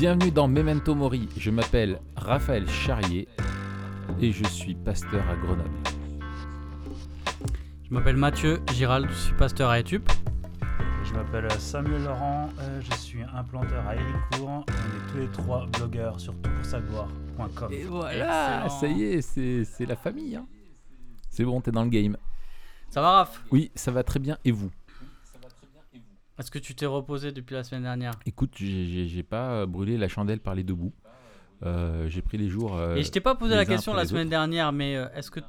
Bienvenue dans Memento Mori. Je m'appelle Raphaël Charrier et je suis pasteur à Grenoble. Je m'appelle Mathieu Girald, je suis pasteur à Etup. Je m'appelle Samuel Laurent, euh, je suis implanteur à Héricourt. On est tous les trois blogueurs sur toutpoursagloire.com. Et voilà, Excellent. ça y est, c'est c'est la famille. hein. C'est bon, t'es dans le game. Ça va Raph? Oui, ça va très bien. Et vous? Est-ce que tu t'es reposé depuis la semaine dernière Écoute, j'ai- pas euh, brûlé la chandelle par les deux bouts. Euh, j'ai pris les jours. euh, Et je t'ai pas posé la question la semaine autres. dernière, mais est-ce que,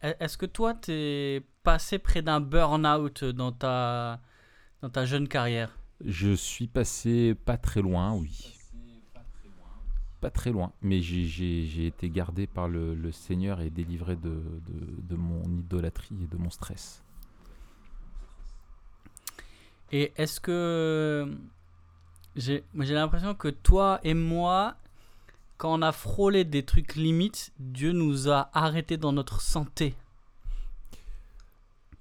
est-ce que toi t'es passé près d'un burn-out dans ta, dans ta jeune carrière? Je suis passé pas très loin, oui. Pas très loin, mais j'ai- été gardé par le, le Seigneur et délivré de, de- de mon idolâtrie et de mon stress. Et est-ce que j'ai moi, j'ai l'impression que toi et moi, quand on a frôlé des trucs limites, Dieu nous a arrêtés dans notre santé.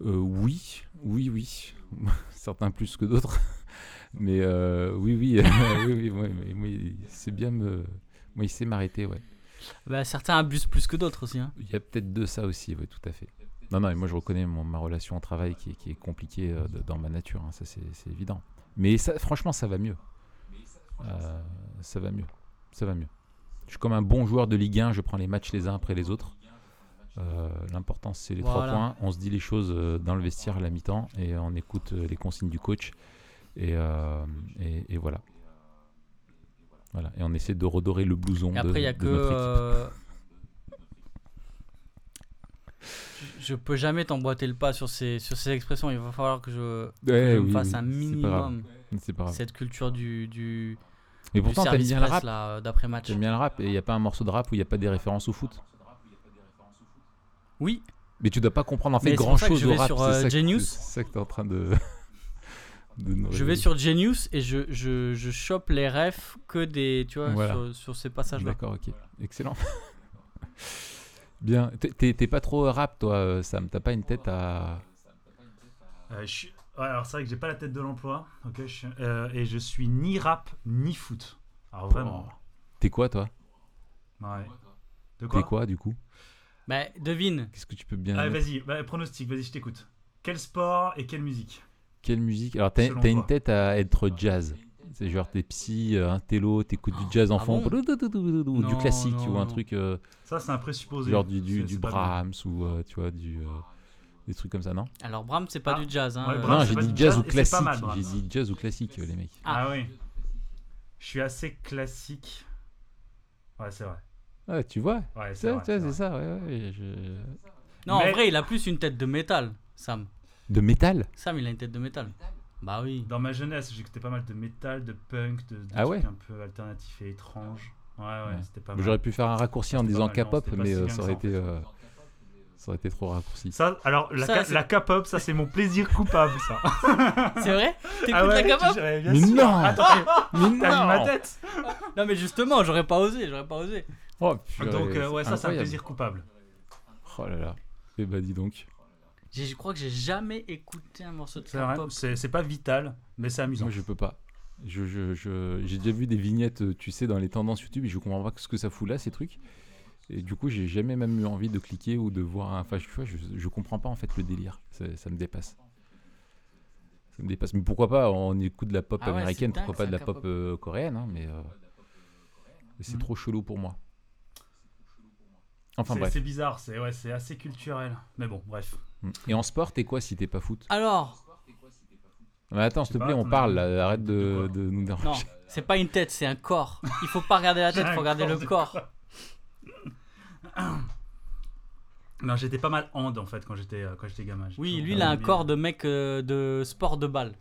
Euh, oui, oui, oui. Certains plus que d'autres. Mais euh, oui, oui, oui, oui, oui, c'est bien me... Moi, il sait m'arrêter, ouais. Bah, certains abusent plus que d'autres aussi. hein. Il y a peut-être de ça aussi, oui, tout à fait. Non, non, et moi je reconnais mon- ma relation au travail qui est, qui est compliquée euh, de- dans ma nature, hein, ça c'est évident. Mais ça, franchement, ça va mieux. Euh, ça va mieux. Ça va mieux. Je suis comme un bon joueur de Ligue 1, je prends les matchs les uns après les autres. Euh, L'important c'est les trois points. On se dit les choses dans le vestiaire à la mi-temps et on écoute les consignes du coach. Et, et, et voilà. Voilà. Et on essaie de redorer le blouson Et après, il y a de que. notre équipe. euh, Je peux jamais t'emboîter le pas sur ces, sur ces expressions. Il va falloir que je, que me fasse oui, un minimum pas cette culture du, du, Mais pourtant, t'aimes bien le rap. là, euh, d'après-match. J'aime bien le rap et il n'y a pas un morceau de rap où il n'y a pas des références au foot. Oui, Mais tu dois pas comprendre en fait Mais grand chose au rap. c'est euh, ça que- Genius. C'est ça que tu es en train de. je vais sur Genius et je, je, je chope les refs que des. Tu vois, Voilà. sur, sur ces passages-là. D'accord, ok. Excellent. bien. T'es- pas trop rap, toi, euh, Sam. T'as pas une tête à. Euh, je suis- ouais, alors c'est vrai que j'ai pas la tête de l'emploi, ok, je suis- euh, et je suis ni rap ni foot. Alors vraiment. Oh. T'es quoi, toi? Ouais. De T'es quoi, quoi, du coup? Bah, devine. Qu'est-ce que tu peux bien. Mettre vas-y, bah, pronostic, vas-y, je t'écoute. Quel sport et quelle musique? Quelle musique? Alors, t'as une tête à être jazz. C'est genre t'es psy, euh, un télo, t'écoutes du jazz en Ah fond, bon ou du classique, non, ou un non. truc euh, Ça, c'est un présupposé. genre du, du. Brahms ou euh, tu vois du euh, des trucs comme ça, non? Alors, Bram, c'est pas Ah, du jazz. Hein, ouais, Brahms, Non, c'est j'ai pas dit du jazz jazz ou classique. Brahms. J'ai dit jazz ou classique, les mecs. Ah, oui. Je suis assez classique. Ouais, c'est vrai. Ah, tu vois Ouais, c'est ça, ouais, ouais, je- Non, Mais- en vrai, il a plus une tête de métal, Sam. De métal? Sam, il a une tête de métal. Bah oui. Dans ma jeunesse, j'écoutais pas mal de métal, de punk, de, de Ah trucs ouais un peu alternatifs et étranges. Ouais, ouais, Ouais. c'était pas mal. J'aurais pu faire un raccourci en disant K-pop, mais si euh, ça aurait ça, en été, fait. euh, ça aurait été trop raccourci. Ça, alors, la, K-pop, ça, c'est mon plaisir coupable, ça. C'est vrai T'écoutes ah ouais, la K-pop Mais sûr. non Attends, Mais ma non tête Non, mais justement, j'aurais pas osé, j'aurais pas osé. Oh, purée, Donc, euh, ouais, ça, c'est un plaisir coupable. Oh là là. Eh bah dis donc. Je crois que j'ai jamais écouté un morceau de K-pop. c'est pas vital, mais c'est amusant. Moi je peux pas. Je, je, je- j'ai déjà vu des vignettes, euh, tu sais, dans les tendances YouTube et je comprends pas ce que ça fout là, ces trucs. Et du coup, j'ai jamais même eu envie de cliquer ou de voir un. Enfin, tu vois, je, je comprends pas en fait le délire. Ça, ça me dépasse. Ça me dépasse. Mais pourquoi pas On écoute de la pop Ah ouais, américaine, dingue, pourquoi pas de la pop euh, coréenne, hein, mais. euh, c'est Mhm. trop chelou pour moi. Enfin C'est- bref. c'est bizarre, c'est ouais, c'est assez culturel. Mais bon, bref. Mm. Et en sport, t'es quoi si t'es pas foot? Alors, Mais attends, s'il te plaît, pas, on parle, là, arrête de, De nous déranger. non, c'est pas une tête, c'est un corps. Il faut pas regarder la tête, il faut regarder le corps. Non, j'étais pas mal hand en fait quand j'étais euh, quand j'étais gamin. Oui, lui, il a un corps de mec euh, de sport de balle.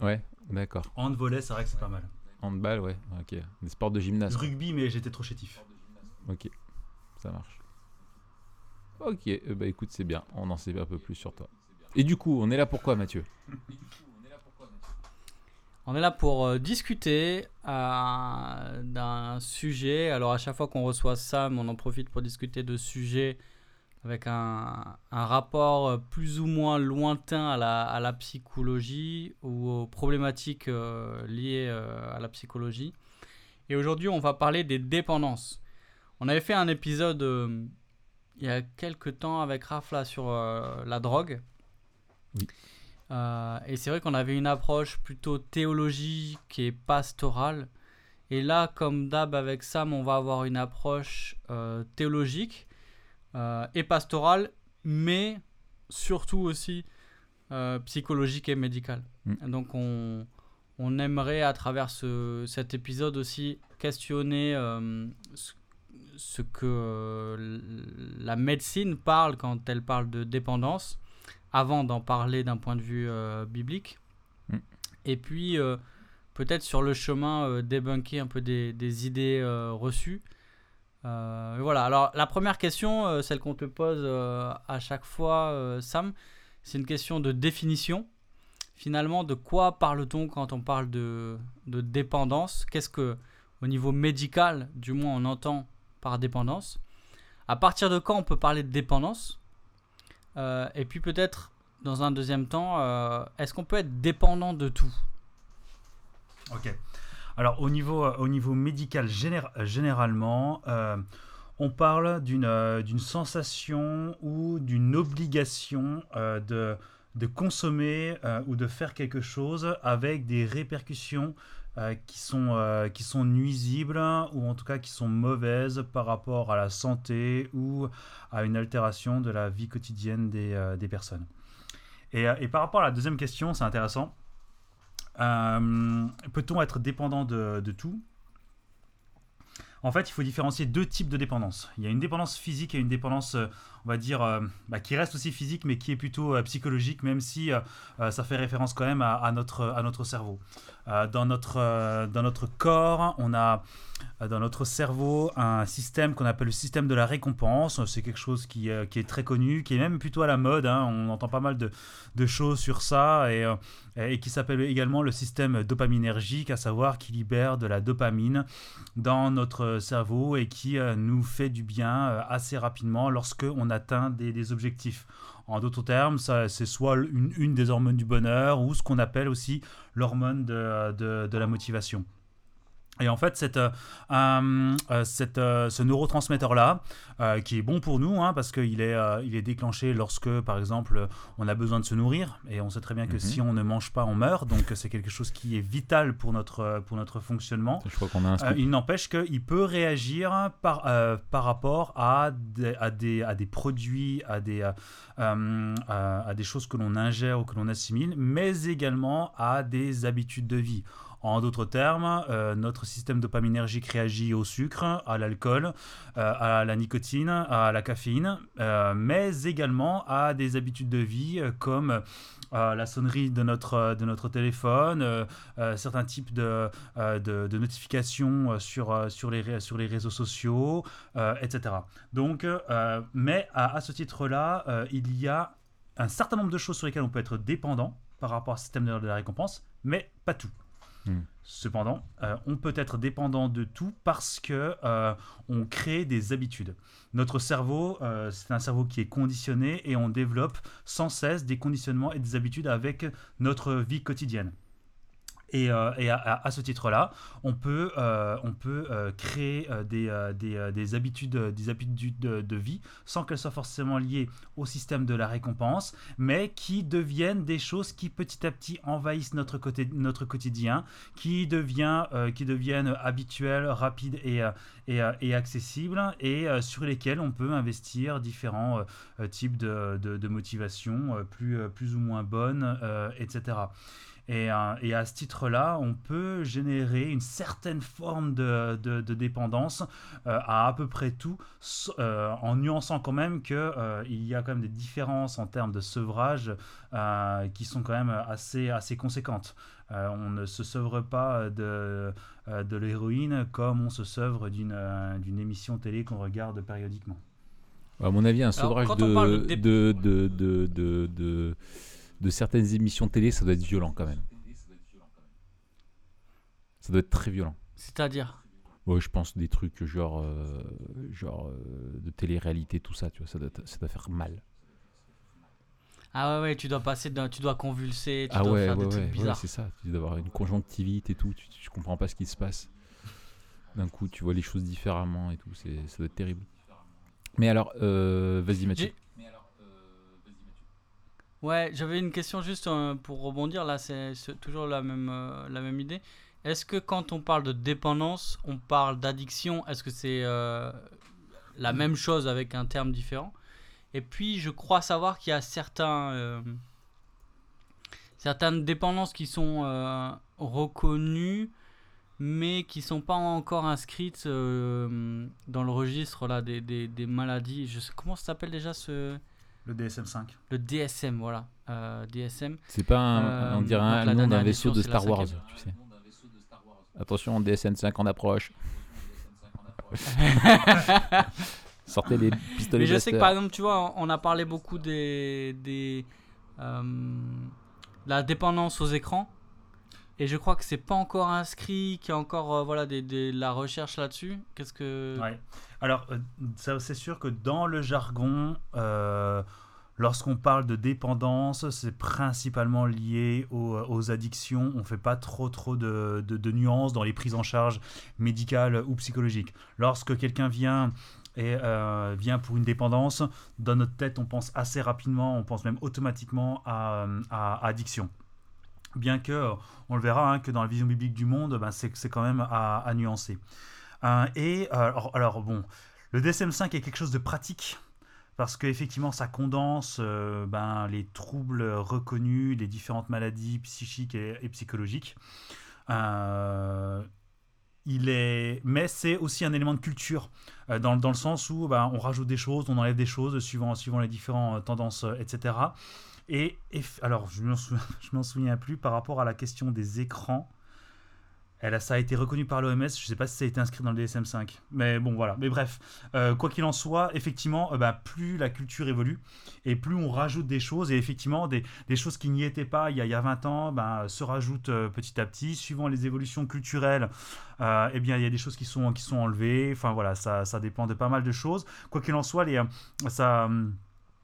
Ouais, d'accord. Hand volet, c'est vrai que c'est pas mal. Handball, ouais, ok. Des sports de gymnase. quoi. Rugby, mais j'étais trop chétif. Ok, ça marche. Ok, bah écoute, c'est bien, on en sait un peu plus sur toi. Et du coup, on est là pourquoi, Mathieu? On est là pour euh, discuter euh, d'un sujet. Alors à chaque fois qu'on reçoit Sam, on en profite pour discuter de sujets avec un, rapport euh, plus ou moins lointain à la, à la psychologie ou aux problématiques liées à la psychologie. Et aujourd'hui, on va parler des dépendances. On avait fait un épisode il y a quelques temps avec Raph là, sur euh, la drogue. Oui. Euh, et c'est vrai qu'on avait une approche plutôt théologique et pastorale. Et là, comme d'hab avec Sam, on va avoir une approche euh, théologique et pastorale, mais surtout aussi psychologique et médicale. Mm. Donc on, on aimerait à travers ce- cet épisode aussi questionner ce, ce que euh, la médecine parle quand elle parle de dépendance, avant d'en parler d'un point de vue euh, biblique. Mm. Et puis euh, peut-être sur le chemin débunker un peu des, des idées reçues. Euh, voilà, alors la première question, euh, celle qu'on te pose euh, à chaque fois, Sam, c'est une question de définition. Finalement, de quoi parle-t-on quand on parle de, de dépendance? Qu'est-ce que, au niveau médical, du moins, on entend dépendance. À partir de quand on peut parler de dépendance? Euh, Et puis peut-être, dans un deuxième temps, euh, est-ce qu'on peut être dépendant de tout? Ok. Alors au niveau, euh, au niveau médical génér- généralement, on parle d'une sensation ou d'une obligation de, de consommer ou de faire quelque chose avec des répercussions euh, qui, sont, euh, qui sont nuisibles ou en tout cas qui sont mauvaises par rapport à la santé ou à une altération de la vie quotidienne des, euh, des personnes. Et, et par rapport à la deuxième question, c'est intéressant. Peut-on être dépendant de, de tout? En fait, il faut différencier deux types de dépendance. Il y a une dépendance physique et une dépendance, on va dire, euh, bah, qui reste aussi physique, mais qui est plutôt euh, psychologique, même si euh, ça fait référence quand même à, notre, à notre cerveau. Dans, notre, dans notre corps, on a dans notre cerveau un système qu'on appelle le système de la récompense. C'est quelque chose qui, qui est très connu, qui est même plutôt à la mode. hein. On entend pas mal de, de choses sur ça et, et qui s'appelle également le système dopaminergique, à savoir qui libère de la dopamine dans notre cerveau et qui nous fait du bien assez rapidement lorsque on atteint des, objectifs. En d'autres termes, c'est soit une, des hormones du bonheur ou ce qu'on appelle aussi l'hormone de- de la motivation. Et en fait, cette, euh, euh, euh, cette, euh, ce neurotransmetteur-là, euh, qui est bon pour nous, hein, parce qu'il est, il est déclenché lorsque, par exemple, on a besoin de se nourrir, et on sait très bien que Mhm. si on ne mange pas, on meurt, donc c'est quelque chose qui est vital pour notre, pour notre fonctionnement. Je crois qu'on a un il n'empêche qu'il peut réagir par, par rapport à des, à, des, à des produits, à des, à, à des choses que l'on ingère ou que l'on assimile, mais également à des habitudes de vie. En d'autres termes, euh, notre système dopaminergique réagit au sucre, à l'alcool, euh, à la nicotine, à la caféine, euh, mais également à des habitudes de vie comme la sonnerie de notre, de notre téléphone, certains types de, de, notifications sur, sur, les, sur les réseaux sociaux, etc. Donc, mais à, à ce titre-là, il y a un certain nombre de choses sur lesquelles on peut être dépendant par rapport au système de la récompense, mais pas tout. Cependant, euh, on peut être dépendant de tout parce que euh, on crée des habitudes. Notre cerveau, euh, c'est un cerveau qui est conditionné et on développe sans cesse des conditionnements et des habitudes avec notre vie quotidienne. Et, euh, à, ce titre-là, on peut, euh, on peut euh, créer des, des, des habitudes, des habitudes de, vie sans qu'elles soient forcément liées au système de la récompense, mais qui deviennent des choses qui petit à petit envahissent notre, côté, notre quotidien, qui, devient, qui deviennent habituelles, rapides et, et, et accessibles, et sur lesquelles on peut investir différents types de, de, de motivations plus, plus ou moins bonnes, etc. Et, euh, et à ce titre-là, on peut générer une certaine forme de, de- de dépendance euh, à à peu près tout, euh, en nuançant quand même qu'il y a quand même des différences en termes de sevrage euh, qui sont quand même assez, assez conséquentes. Euh, on ne se sevre pas de, de l'héroïne comme on se sevre d'une euh, d'une émission télé qu'on regarde périodiquement. À mon avis, un Alors, sevrage de, de de, de, certaines émissions télé, ça doit être violent quand même. Ça doit être très violent. C'est-à-dire? Ouais, je pense des trucs genre, euh, genre euh, de télé-réalité, tout ça, tu vois, ça doit, ça doit faire mal. Ah ouais, ouais, tu dois passer, d'un- tu dois convulser, tu ah dois ouais, faire ouais, des trucs bizarres. c'est ça. Tu dois avoir une conjonctivite et tout, tu, tu comprends pas ce qui se passe. D'un coup, tu vois les choses différemment et tout. C'est, ça doit être terrible. Mais alors, euh, vas-y Mathieu. Ouais, j'avais une question juste euh, pour rebondir. Là, c'est toujours la même, euh, la même idée. Est-ce que quand on parle de dépendance, on parle d'addiction? Est-ce que c'est euh, la même chose avec un terme différent? Et puis, je crois savoir qu'il y a certains, certaines dépendances qui sont reconnues, mais qui sont pas encore inscrites dans le registre là, des, des, des maladies. Je sais, comment ça s'appelle déjà ce... Le DSM-5. Le DSM, voilà. Euh, DSM. C'est pas un, Euh, on dirait un nom d'un vaisseau de Star Wars, tu sais. Attention, DSN5 en approche. Sortez les pistolets Mais je sais que par exemple, tu vois, on a parlé beaucoup des. des euh, la dépendance aux écrans. Et je crois que c'est pas encore inscrit, qu'il y a encore euh, voilà, des, des- la recherche là-dessus. Qu'est-ce que. Ouais. Alors, euh, c'est sûr que dans le jargon, euh, lorsqu'on parle de dépendance, c'est principalement lié aux, aux addictions. On ne fait pas trop, trop de, nuances dans les prises en charge médicales ou psychologiques. Lorsque quelqu'un vient et euh, vient pour une dépendance, dans notre tête, on pense assez rapidement, on pense même automatiquement à, addiction. Bien que, euh, on le verra, hein, que dans la vision biblique du monde, ben, c'est quand même à nuancer. Euh, et alors, bon, le DSM-5 est quelque chose de pratique parce qu'effectivement ça condense euh, ben, les troubles reconnus, les différentes maladies psychiques et, psychologiques. Euh, il est, mais c'est aussi un élément de culture euh, dans, dans le sens où ben, on rajoute des choses, on enlève des choses suivant, suivant les différentes tendances, euh, etc. Et, et alors je je m'en souviens plus par rapport à la question des écrans. Elle a, ça a été reconnu par l'OMS, je ne sais pas si ça a été inscrit dans le DSM-5. Mais bon, voilà. Mais bref, euh, quoi qu'il en soit, effectivement, euh, bah, plus la culture évolue et plus on rajoute des choses. Et effectivement, des, choses qui n'y étaient pas il y a, il y a 20 ans bah, se rajoutent euh, petit à petit. Suivant les évolutions culturelles, eh bien, il y a des choses qui sont, qui sont enlevées. Enfin, voilà, ça, ça dépend de pas mal de choses. Quoi qu'il en soit, les, ça. hum,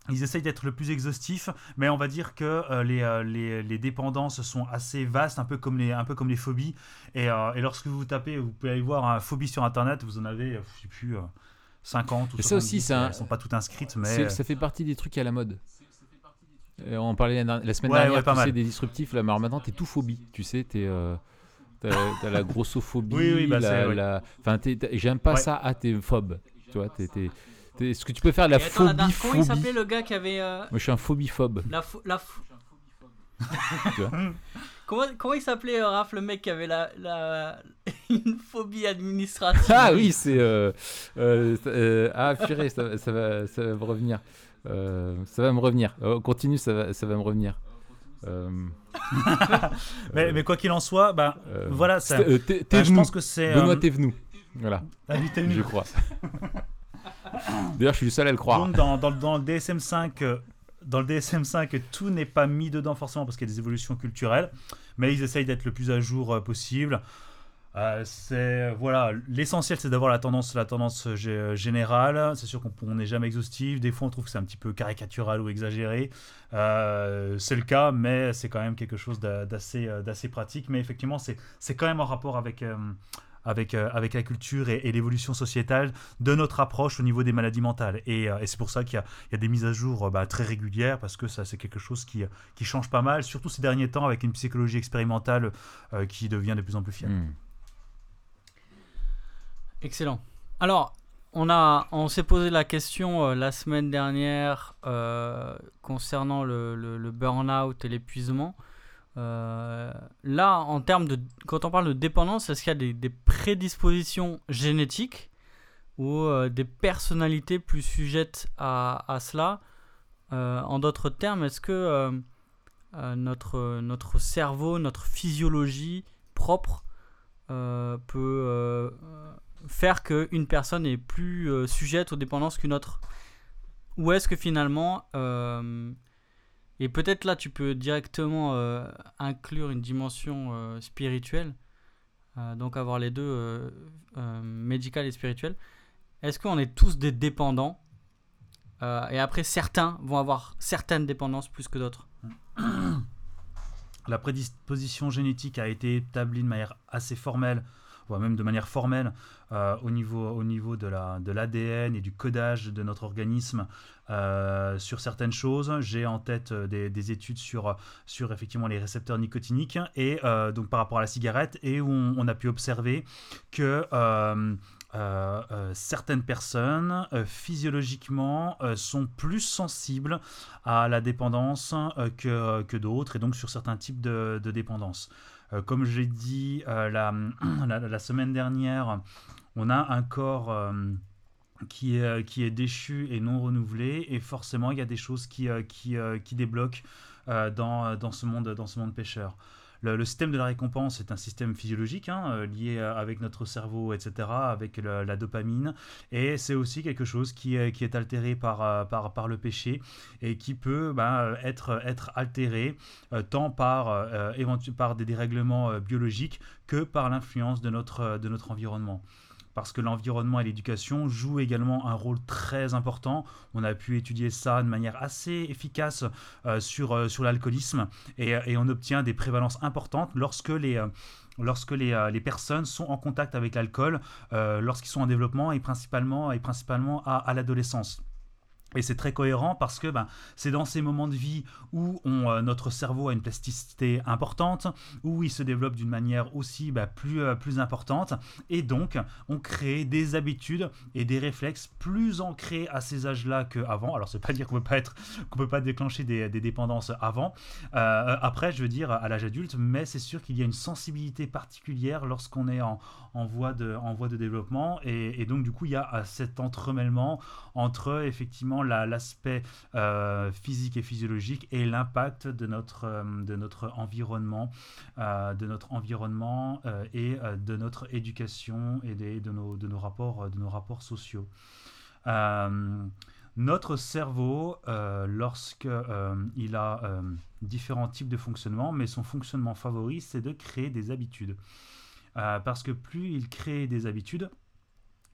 ils essayent d'être le plus exhaustif, mais on va dire que euh, les, euh, les, les dépendances sont assez vastes, un peu comme les, un peu comme les phobies. Et, euh, et lorsque vous tapez, vous pouvez aller voir un phobie sur Internet, vous en avez, je sais plus, euh, 50 ou Mais ça aussi, 70, un- Elles sont pas toutes inscrites, mais... Ça fait partie des trucs à la mode. On parlait la, semaine Ouais, dernière, ouais, pas tu sais, des disruptifs. Là, mais maintenant, t'es tout phobie. Tu sais, t'es. T'as la grossophobie, Oui, oui, bah, la, Enfin, j'aime pas Ouais. ça. Ah, t'es phobe. Tu vois, t'es, t'es- t'es- ce que tu peux faire, la attends, la phobie, comment il s'appelait le gars qui avait. euh, Moi, je suis un phobie-phobe. la la vois comment, comment il s'appelait, euh, Raph, le mec qui avait la, la... une phobie administrative Ah oui, c'est. euh, euh, euh, ah, purée, ça, ça va, ça va me revenir. Euh, ça va me revenir. Oh, continue, ça va, ça va me revenir. Euh, mais, mais quoi qu'il en soit, bah, euh, voilà, ça, euh, bah, t'es je pense que c'est... Benoît euh, Thévenoud. Voilà, ah je crois. D'ailleurs, je suis le seul à le croire. Donc dans, le DSM-5, euh, dans le DSM-5, tout n'est pas mis dedans forcément parce qu'il y a des évolutions culturelles, mais ils essayent d'être le plus à jour euh, possible. Euh, c'est voilà, l'essentiel c'est d'avoir la tendance, la tendance euh, gé- générale. C'est sûr qu'on on n'est jamais exhaustif. Des fois, on trouve que c'est un petit peu caricatural ou exagéré. Euh, c'est le cas, mais c'est quand même quelque chose d'a- d'assez euh, pratique. Mais effectivement, c'est c'est quand même en rapport avec euh, avec, euh, avec la culture et, et l'évolution sociétale de notre approche au niveau des maladies mentales. Et, euh, et c'est pour ça qu'il y a, il y a des mises à jour euh, bah, très régulières, parce que ça c'est quelque chose qui, qui change pas mal, surtout ces derniers temps avec une psychologie expérimentale euh, qui devient de plus en plus fiable. Hmm. Excellent. Alors, on, a, on s'est posé la question euh, la semaine dernière euh, concernant le, le- le burn-out et l'épuisement. Euh, là, en termes de. Quand on parle de dépendance, est-ce qu'il y a des, prédispositions génétiques ou euh, des personnalités plus sujettes à, à cela? Euh, En d'autres termes, est-ce que notre, notre cerveau, notre physiologie propre peut faire qu'une personne est plus sujette aux dépendances qu'une autre? Ou est-ce que finalement, et peut-être là tu peux directement euh, inclure une dimension euh, spirituelle, euh, donc avoir les deux, médical et spirituel, est-ce qu'on est tous des dépendants Et après, certains vont avoir certaines dépendances plus que d'autres? La prédisposition génétique a été établie de manière assez formelle, même de manière formelle, au niveau, au niveau de l'ADN et du codage de notre organisme sur certaines choses. J'ai en tête des, études sur, effectivement les récepteurs nicotiniques et donc par rapport à la cigarette et où on, a pu observer que euh, euh, certaines personnes euh, physiologiquement sont plus sensibles à la dépendance que, que d'autres et donc sur certains types de, de dépendance. Comme j'ai dit la, la, semaine dernière, on a un corps qui est, qui est déchu et non renouvelé et forcément il y a des choses qui, débloquent dans, dans, ce monde, dans ce monde pêcheur. Le, système de la récompense est un système physiologique hein, euh, lié avec notre cerveau, etc., avec la dopamine. Et c'est aussi quelque chose qui est, altéré par, euh, par, le péché et qui peut ben, être, altéré euh, tant par, des dérèglements biologiques que par l'influence de notre environnement parce que l'environnement et l'éducation jouent également un rôle très important. On a pu étudier ça de manière assez efficace euh, sur, euh, sur l'alcoolisme et, et, on obtient des prévalences importantes lorsque les... Euh, lorsque les, personnes sont en contact avec l'alcool, lorsqu'ils sont en développement et principalement, et à l'adolescence. Et c'est très cohérent parce que ben, c'est dans ces moments de vie où euh, notre cerveau a une plasticité importante, où il se développe d'une manière aussi ben, plus, euh, plus importante, et donc on crée des habitudes et des réflexes plus ancrés à ces âges-là qu'avant. Alors, veut pas dire qu'on peut pas, peut pas déclencher des, des dépendances avant, euh, après, je veux dire, à l'âge adulte, mais c'est sûr qu'il y a une sensibilité particulière lorsqu'on est en, en, voie, de, en voie de développement, et, donc du coup, il y a cet entremêlement entre effectivement l'aspect euh, physique et physiologique et l'impact de notre, euh, de notre environnement, euh, de notre environnement et de notre éducation et des, de, nos, de, nos rapports, de nos rapports sociaux. notre cerveau, lorsque il a différents types de fonctionnement, mais son fonctionnement favori, c'est de créer des habitudes. Parce que plus il crée des habitudes,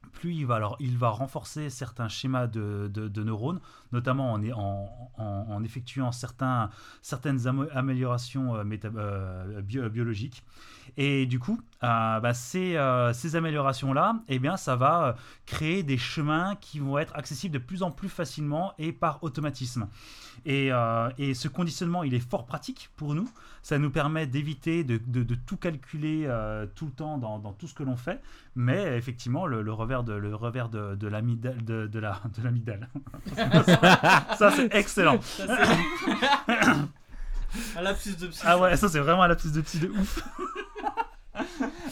plus il va, alors, il renforcer certains schémas de, neurones, notamment en, en, en, effectuant certains, certaines améliorations euh, euh, biologiques. Et du coup, euh, bah, ces, ces améliorations-là, eh bien, ça va créer des chemins qui vont être accessibles de plus en plus facilement et par automatisme. Et, et ce conditionnement, il est fort pratique pour nous. Ça nous permet d'éviter de, de, tout calculer tout le temps dans, dans tout ce que l'on fait. Mais effectivement, le, le revers de, le revers de, de l'amidale. De, de, la, de l'amidale. ça, c'est excellent. un lapsus de psy. Ah ouais, ça, c'est vraiment un lapsus de psy de ouf.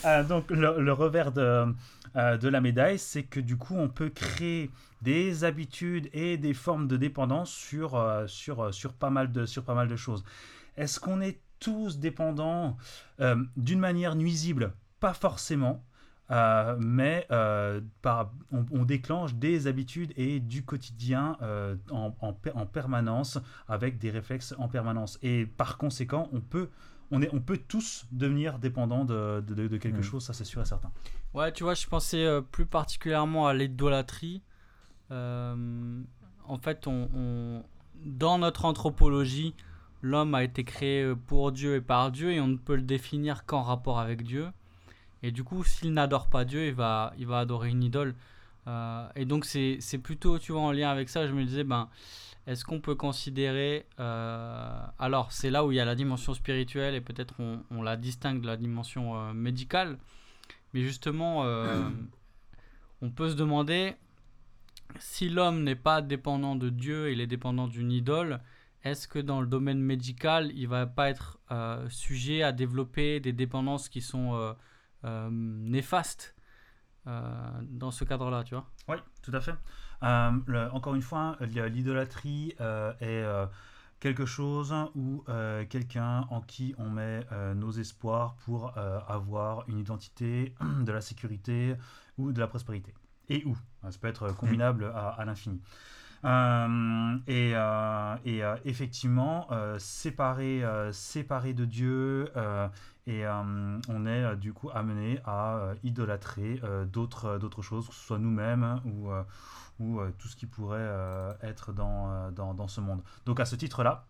Euh, donc, le, revers de, euh, de la médaille, c'est que du coup, on peut créer des habitudes et des formes de dépendance sur, euh, sur, sur, pas, mal de, sur pas mal de choses. Est-ce qu'on est tous dépendants d'une manière nuisible? Pas forcément. Mais on, déclenche des habitudes et du quotidien en, en, permanence avec des réflexes en permanence. Et par conséquent, on peut, on est, on peut tous devenir dépendants de, de, quelque mm. chose, ça c'est sûr et certain. Ouais, tu vois, je pensais plus particulièrement à l'idolâtrie. en fait, on, dans notre anthropologie, l'homme a été créé pour Dieu et par Dieu et on ne peut le définir qu'en rapport avec Dieu. Et du coup, s'il n'adore pas Dieu, il va, il va adorer une idole. Euh, et donc, c'est plutôt, tu vois, en lien avec ça, je me disais, ben, est-ce qu'on peut considérer... Euh, alors, c'est là où il y a la dimension spirituelle et peut-être on, on, la distingue de la dimension euh, médicale. Mais justement, on peut se demander si l'homme n'est pas dépendant de Dieu, il est dépendant d'une idole, est-ce que dans le domaine médical, il va pas être sujet à développer des dépendances qui sont euh, néfaste euh, dans ce cadre-là, tu vois? Oui, tout à fait. Euh, encore une fois, l'idolâtrie est quelque chose ou quelqu'un en qui on met nos espoirs pour avoir une identité, de la sécurité ou de la prospérité. Et où? Ça peut être combinable à, l'infini. et, et effectivement, séparé, séparé de Dieu et euh, on est euh, du coup amené à euh, idolâtrer d'autres, d'autres choses, que ce soit nous-mêmes ou, ou tout ce qui pourrait être dans, dans, dans, ce monde. Donc à ce titre-là,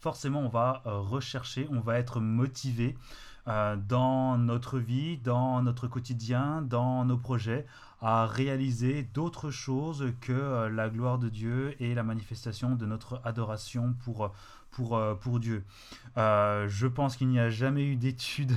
forcément on va rechercher, on va être motivé dans notre vie, dans notre quotidien, dans nos projets, à réaliser d'autres choses que la gloire de Dieu et la manifestation de notre adoration pour, pour, pour Dieu. je pense qu'il n'y a jamais eu d'études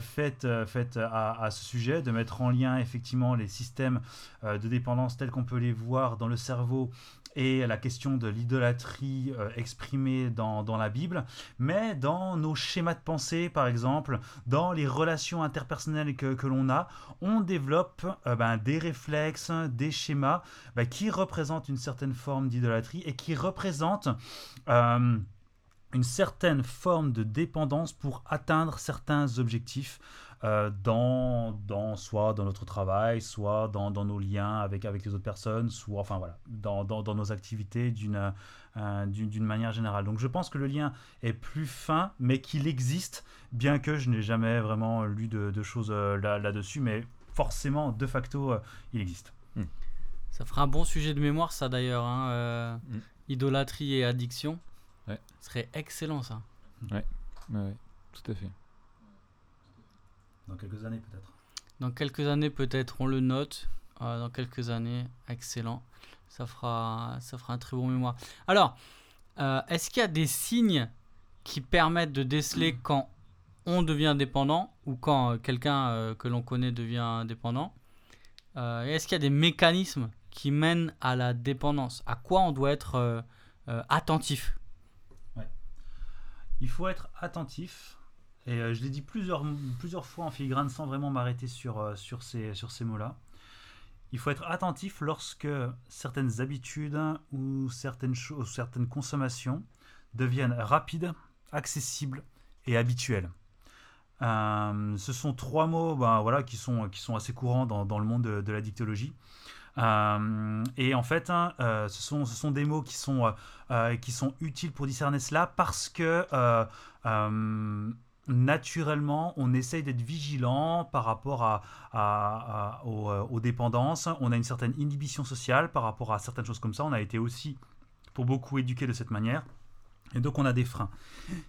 faites, faites à, à, ce sujet, de mettre en lien effectivement les systèmes de dépendance tels qu'on peut les voir dans le cerveau et la question de l'idolâtrie euh, exprimée dans, la Bible, mais dans nos schémas de pensée, par exemple, dans les relations interpersonnelles que, l'on a, on développe euh, ben, des réflexes, des schémas ben, qui représentent une certaine forme d'idolâtrie et qui représentent... Euh, une certaine forme de dépendance pour atteindre certains objectifs euh, dans, dans, soit dans notre travail, soit dans, dans, nos liens avec, avec les autres personnes, soit enfin voilà, dans, dans nos activités d'une euh, d'une manière générale. Donc je pense que le lien est plus fin, mais qu'il existe, bien que je n'ai jamais vraiment lu de, de choses euh, là-dessus, mais forcément, de facto, il existe. Hmm. Ça fera un bon sujet de mémoire, ça d'ailleurs. Hein, hmm. Idolâtrie et addiction. Ouais. Ce serait excellent, ça. Ouais, ouais, tout à fait. Dans quelques années peut-être. Dans quelques années peut-être, on le note. Euh, dans quelques années, excellent. Ça fera, ça fera un très bon mémoire. Alors, euh, est-ce qu'il y a des signes qui permettent de déceler quand on devient dépendant ou quand euh, quelqu'un que l'on connaît devient dépendant Est-ce qu'il y a des mécanismes qui mènent à la dépendance? À quoi on doit être attentif? Il faut être attentif et euh, je l'ai dit plusieurs, fois en filigrane sans vraiment m'arrêter sur, euh, sur ces, mots-là. Il faut être attentif lorsque certaines habitudes ou certaines, consommations deviennent rapides, accessibles et habituelles. Euh, ce sont trois mots ben, voilà, qui, sont, assez courants dans, dans le monde de, la dictologie. Et en fait, hein, ce, sont, ce sont des mots qui sont, qui sont utiles pour discerner cela parce que naturellement, on essaye d'être vigilant par rapport euh, aux, dépendances. On a une certaine inhibition sociale par rapport à certaines choses comme ça. On a été aussi, pour beaucoup, éduqué de cette manière. Et donc, on a des freins.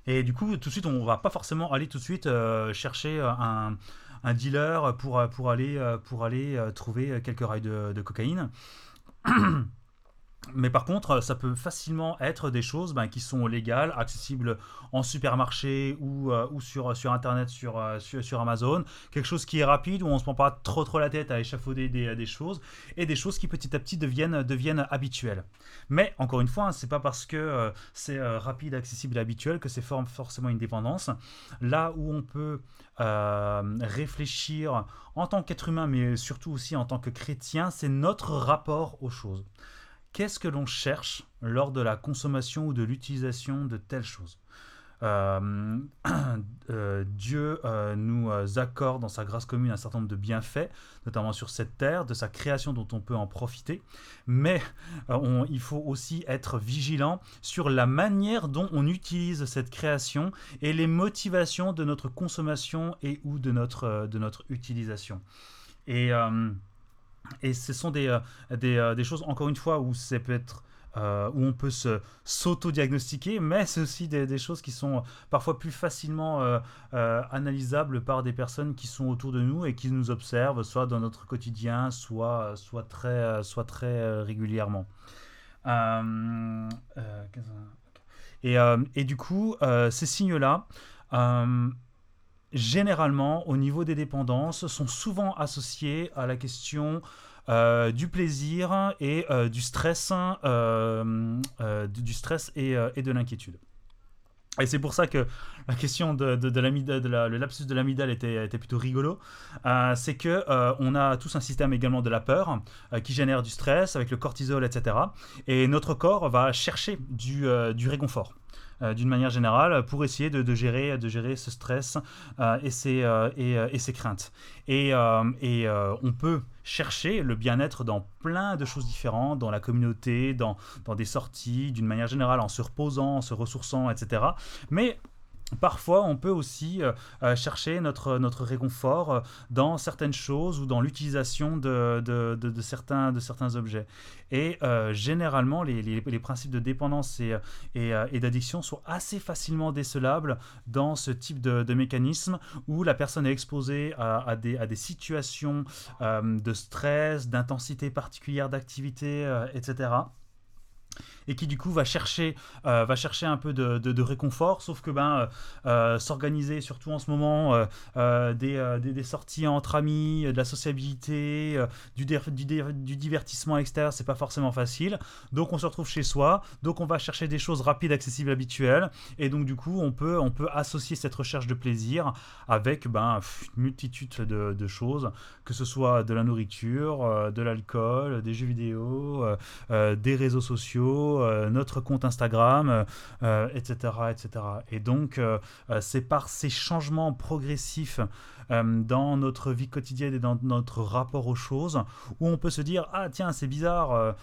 Et du coup, tout de suite, on ne va pas forcément aller tout de suite euh, chercher un, dealer pour, aller, pour aller trouver quelques rails de cocaïne. Mais par contre, ça peut facilement être des choses ben, qui sont légales, accessibles en supermarché ou, euh, sur, Internet, sur, euh, sur, Amazon. Quelque chose qui est rapide, où on ne se prend pas trop la tête à échafauder des, choses. Et des choses qui petit à petit deviennent, habituelles. Mais encore une fois, hein, c'est pas parce que euh, c'est rapide, accessible et habituel que c'est forcément une dépendance. Là où on peut réfléchir en tant qu'être humain, mais surtout aussi en tant que chrétien, c'est notre rapport aux choses qu'est-ce que l'on cherche lors de la consommation ou de l'utilisation de telles choses euh, euh, Dieu euh, nous accorde dans sa grâce commune un certain nombre de bienfaits, notamment sur cette terre, de sa création dont on peut en profiter, mais il faut aussi être vigilant sur la manière dont on utilise cette création et les motivations de notre consommation et ou de notre, de notre utilisation. Et et ce sont des, euh, euh, des, choses, encore une fois, où c'est peut être euh, où on peut se s'auto-diagnostiquer, mais c'est aussi des, des, choses qui sont parfois plus facilement analysables par des personnes qui sont autour de nous et qui nous observent, soit dans notre quotidien, soit, soit, très, soit très régulièrement. et, et, du coup, ces signes-là, généralement, au niveau des dépendances, sont souvent associés à la question euh, du plaisir et euh, du stress, euh, du stress et, de l'inquiétude. Et c'est pour ça que la question de, de, le lapsus de l'amidale était, plutôt rigolo. c'est que on a tous un système également de la peur qui génère du stress avec le cortisol, etc. Et notre corps va chercher du réconfort. Euh, d'une manière générale pour essayer de, gérer, de gérer ce stress euh, et, ses, euh, et, ses craintes. Et, et on peut chercher le bien-être dans plein de choses différentes, dans la communauté, dans, dans des sorties, d'une manière générale, en se reposant, en se ressourçant, etc. Mais Parfois, on peut aussi euh, euh, chercher notre, réconfort euh, dans certaines choses ou dans l'utilisation de, de, certains, objets. Et généralement, les, principes de dépendance et, et, d'addiction sont assez facilement décelables dans ce type de, de mécanisme où la personne est exposée à des, situations de stress, d'intensité particulière d'activité, etc et qui du coup va chercher, euh, va chercher un peu de, de, réconfort, sauf que ben, euh, euh, s'organiser, surtout en ce moment, des, des, sorties entre amis, de la sociabilité, du, du, divertissement extérieur, c'est pas forcément facile. Donc on se retrouve chez soi, donc on va chercher des choses rapides, accessibles, habituelles, et donc du coup on peut, on peut associer cette recherche de plaisir avec ben, une multitude de, de choses, que ce soit de la nourriture, de l'alcool, des jeux vidéo, des réseaux sociaux, euh, notre compte Instagram, etc., euh, etc. Et donc, euh, c'est par ces changements progressifs dans notre vie quotidienne et dans notre rapport aux choses, où on peut se dire ah tiens c'est bizarre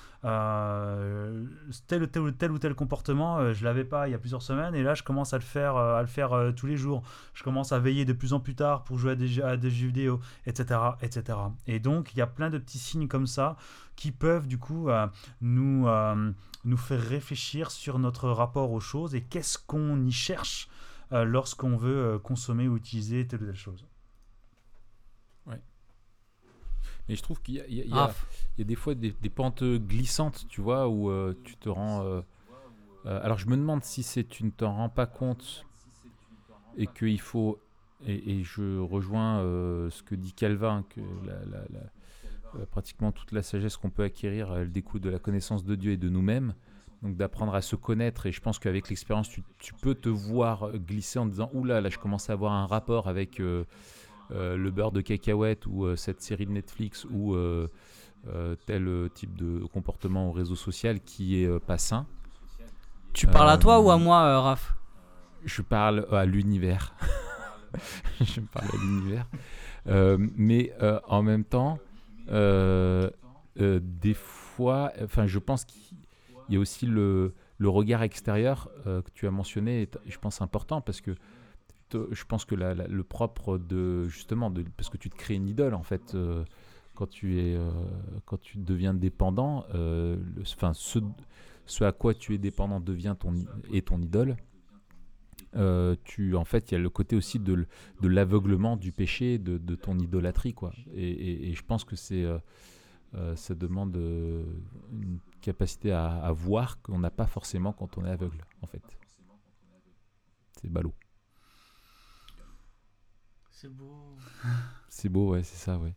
tel, tel, tel ou tel comportement je l'avais pas il y a plusieurs semaines et là je commence à le faire à le faire tous les jours. Je commence à veiller de plus en plus tard pour jouer à des, à des jeux vidéo, etc., etc. Et donc il y a plein de petits signes comme ça qui peuvent du coup nous nous faire réfléchir sur notre rapport aux choses et qu'est-ce qu'on y cherche euh, lorsqu'on veut euh, consommer ou utiliser telle ou telle chose. Ouais. Mais je trouve qu'il y, y, a des fois des, pentes glissantes, tu vois, où euh, tu te rends. alors je me demande si c'est tu ne t'en rends pas compte et qu'il faut. Et, je rejoins ce que dit Calvin, que la, la pratiquement toute la sagesse qu'on peut acquérir, elle découle de la connaissance de Dieu et de nous-mêmes. Donc d'apprendre à se connaître. Et je pense qu'avec l'expérience, tu, peux te voir glisser en disant Oula, là, je commence à avoir un rapport avec euh, euh, le beurre de cacahuète ou cette série de Netflix ou tel type de comportement au réseau social qui est pas sain. Tu parles à toi ou à moi, Raph? Je parle à l'univers. je parle à l'univers. mais en même temps, euh, euh, des fois, enfin, je pense qu'il y a aussi le, regard extérieur euh, que tu as mentionné, je pense important parce que je pense que le propre de justement parce que tu te crées une idole en fait quand tu es quand tu deviens dépendant enfin ce, ce, à quoi tu es dépendant devient ton est ton idole euh, tu, en fait, il y a le côté aussi de, de l'aveuglement du péché, de, de, ton idolâtrie, quoi. Et, et, je pense que c'est, euh, euh, ça demande une capacité à, à voir qu'on n'a pas forcément quand on est aveugle, en fait. C'est ballot. C'est beau. c'est beau, ouais, c'est ça, ouais.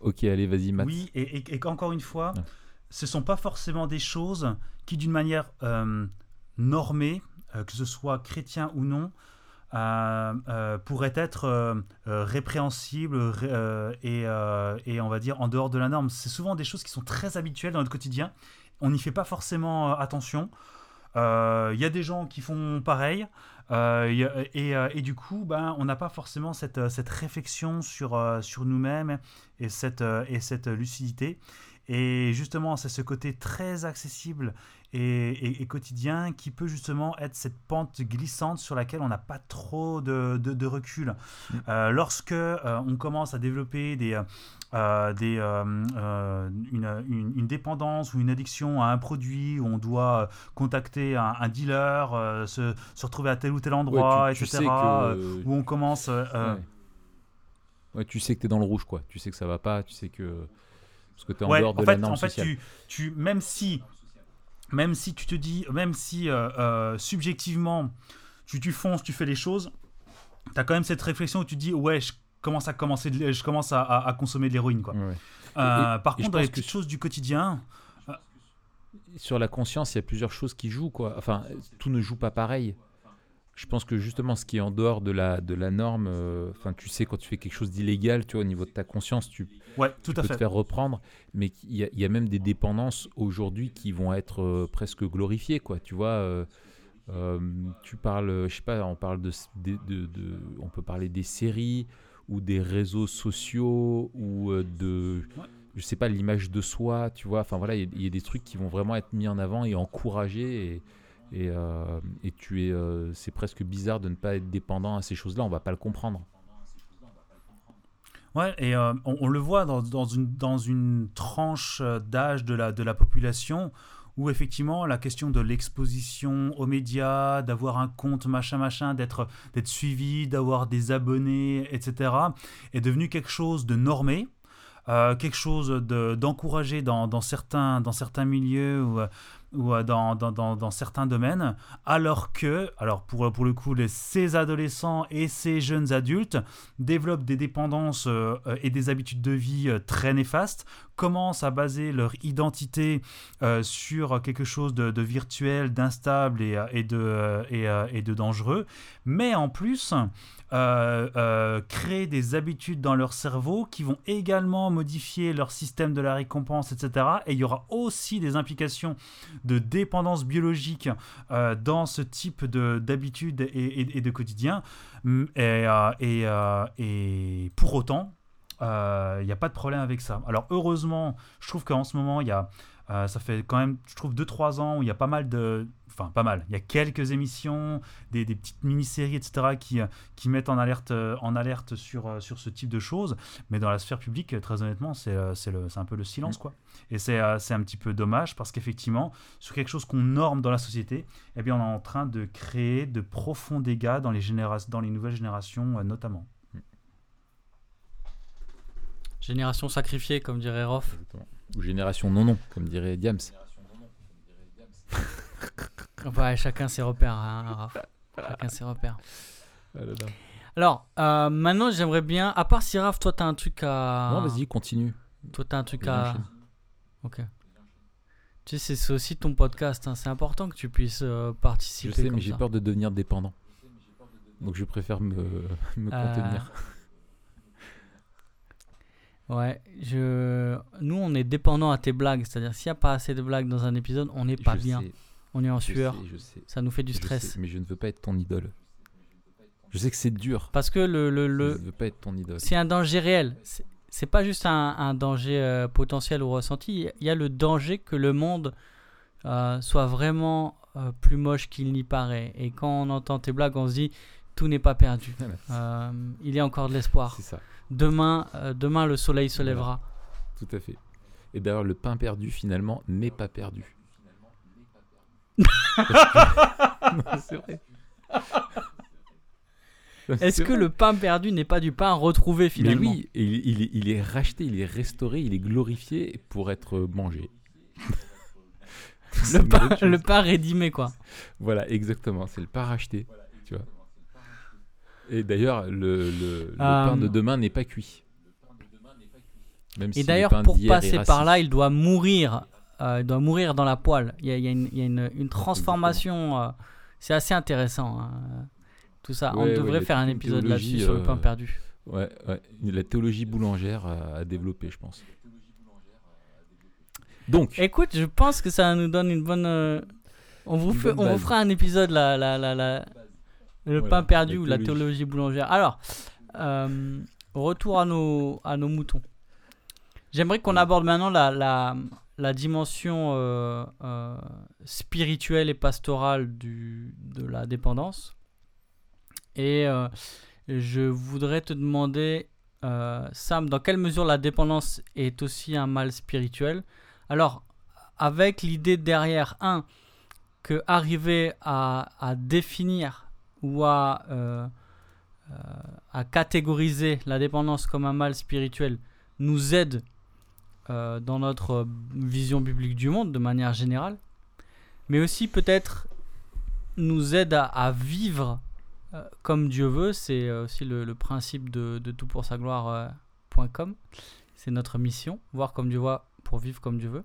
Ok, allez, vas-y, Matt. Oui, et, et, encore une fois, ce ce sont pas forcément des choses qui, d'une manière normée, que ce soit chrétien ou non, euh, euh, pourrait être répréhensible et, et, on va dire en dehors de la norme. C'est souvent des choses qui sont très habituelles dans notre quotidien. On n'y fait pas forcément attention. Il y a des gens qui font pareil. et, et, du coup, ben, on n'a pas forcément cette, cette réflexion sur, sur nous-mêmes et cette, et cette lucidité. Et justement, c'est ce côté très accessible et, quotidien qui peut justement être cette pente glissante sur laquelle on n'a pas trop de, de, recul. Mm. Euh, lorsque euh, on commence à développer des, euh, des, une, une, dépendance ou une addiction à un produit, où on doit contacter un, dealer, se, se, retrouver à tel ou tel endroit, etc., où on commence... Ouais, tu sais que tu es dans le rouge, quoi. Tu sais que ça va pas, tu sais que... Parce que tu es en dehors de la norme en fait, Tu, tu, même si même si tu te dis, même si euh, euh, subjectivement tu, tu fonces, tu fais les choses, tu as quand même cette réflexion où tu te dis, ouais, je commence à, commencer je commence à, consommer de l'héroïne. Quoi. Euh, par contre, dans les petites choses du quotidien. Sur la conscience, il y a plusieurs choses qui jouent. Quoi. Enfin, tout ne joue pas pareil je pense que justement ce qui est en dehors de la, de la norme, euh, enfin tu sais quand tu fais quelque chose d'illégal, tu vois au niveau de ta conscience, tu, ouais, tout à peux te faire reprendre, mais il y, y, a même des dépendances aujourd'hui qui vont être euh, presque glorifiées, quoi. Tu vois, euh, tu parles, je sais pas, on parle de, de, de, on peut parler des séries ou des réseaux sociaux ou de, je sais pas, l'image de soi, tu vois. Enfin voilà, il y, y, a des trucs qui vont vraiment être mis en avant et encouragés et Et, euh, et tu es, euh, c'est presque bizarre de ne pas être dépendant à ces choses-là. On va pas le comprendre. Ouais, et euh, on, on le voit dans, dans une, dans une tranche euh, d'âge de la, population où effectivement la question de l'exposition aux médias, d'avoir un compte machin machin, d'être suivi, d'avoir des abonnés, etc., est devenu quelque chose de normé. Euh, quelque chose de- d'encouragé dans, certains, milieux ou, euh, euh, dans, certains domaines, alors que, alors pour, le coup, ces adolescents et ces jeunes adultes développent des dépendances et des habitudes de vie très néfastes, commencent à baser leur identité sur quelque chose de, virtuel, d'instable et, de, dangereux, mais en plus créer des habitudes dans leur cerveau qui vont également modifier leur système de la récompense, etc. Et il y aura aussi des implications de dépendance biologique euh, dans ce type de- d'habitudes et, de quotidien. Mm, Et, euh, et, euh, et pour autant, il n'y a pas de problème avec ça. Alors heureusement, je trouve qu'en ce moment, il y a, euh, ça fait quand même, je trouve, 2-3 ans où il y a pas mal de... Enfin, pas mal. Il y a quelques émissions, des, des petites mini-séries, etc., qui, euh, qui mettent en alerte, euh, en alerte sur, sur ce type de choses. Mais dans la sphère publique, très honnêtement, c'est c'est le- c'est un peu le silence, quoi. Et c'est c'est un petit peu dommage parce qu'effectivement, sur quelque chose qu'on norme dans la société, eh bien, on est en train de créer de profonds dégâts dans les, généra- dans les nouvelles générations, notamment. Génération sacrifiée, comme dirait Roth. Ou génération non non, comme dirait Diams. Ouais, chacun ses repères, hein, Raph. Chacun ses repères. Ah. Alors, euh, maintenant, j'aimerais bien. À part si Raph, toi, t'as un truc à. Non, vas-y, continue. Toi, t'as un truc à. Ok. Tu sais, c'est- aussi ton podcast. hein. C'est important que tu puisses euh, Je participer. sais, comme mais j'ai peur de devenir dépendant. Donc je préfère me, me Euh, contenir. Ouais, je... nous, on est dépendant à tes blagues. C'est-à-dire, s'il n'y a pas assez de blagues dans un épisode, on n'est pas Je bien. sais, On est en je sueur. sais, je sais, Ça nous fait du je stress. sais, mais je ne veux pas être ton idole. Je sais que c'est dur. Parce que le, le, Je le... ne veux pas être ton idole. c'est un danger réel. C'est- pas juste un, un danger euh, potentiel ou ressenti. Il y a le danger que le monde euh, soit vraiment euh, plus moche qu'il n'y paraît. Et quand on entend tes blagues, on se dit tout n'est pas perdu. Il y a encore de l'espoir. C'est ça, Demain, euh, demain, le soleil se Voilà. lèvera. tout à fait. Et d'ailleurs, le pain perdu, finalement, n'est pas perdu. C'est vrai. Est-ce que le pain perdu n'est pas du pain retrouvé Mais finalement? oui, il, il est, il est racheté, il est restauré, il est glorifié pour être mangé. Le, pain, le rédimé, quoi. Voilà, exactement. C'est le pain racheté. Et d'ailleurs, le, le- le Euh, pain de demain n'est pas cuit. Même Et le d'ailleurs, pour passer par là, il doit mourir. euh, il doit mourir dans la poêle. Il y a, il y a une, il y a une- une transformation. euh, c'est assez intéressant. hein, Tout ça. On Ouais, devrait faire un épisode là-dessus sur le pain euh, perdu. Ouais, ouais. La théologie boulangère à, développer, je pense. Donc, Écoute, je pense que ça nous donne une bonne. euh, on vous, Une fait, bonne on vous base. fera un épisode là, là, là, là, le Voilà, pain perdu ou la théologie. boulangère. Alors, euh, retour à nos, à nos moutons. J'aimerais qu'on aborde maintenant la, la, la dimension euh, euh, spirituelle et pastorale du, de la dépendance. Et je voudrais te demander, Sam, dans quelle mesure la dépendance est aussi un mal spirituel? Alors, avec l'idée derrière, un, que arriver à, à définir ou à, euh, euh, à catégoriser la dépendance comme un mal spirituel nous aide euh, dans notre vision biblique du monde de manière générale, mais aussi peut-être nous aide à, vivre comme Dieu veut. C'est aussi le, le principe de, de tout pour sa gloire.com. C'est notre mission, voir comme Dieu voit pour vivre comme Dieu veut.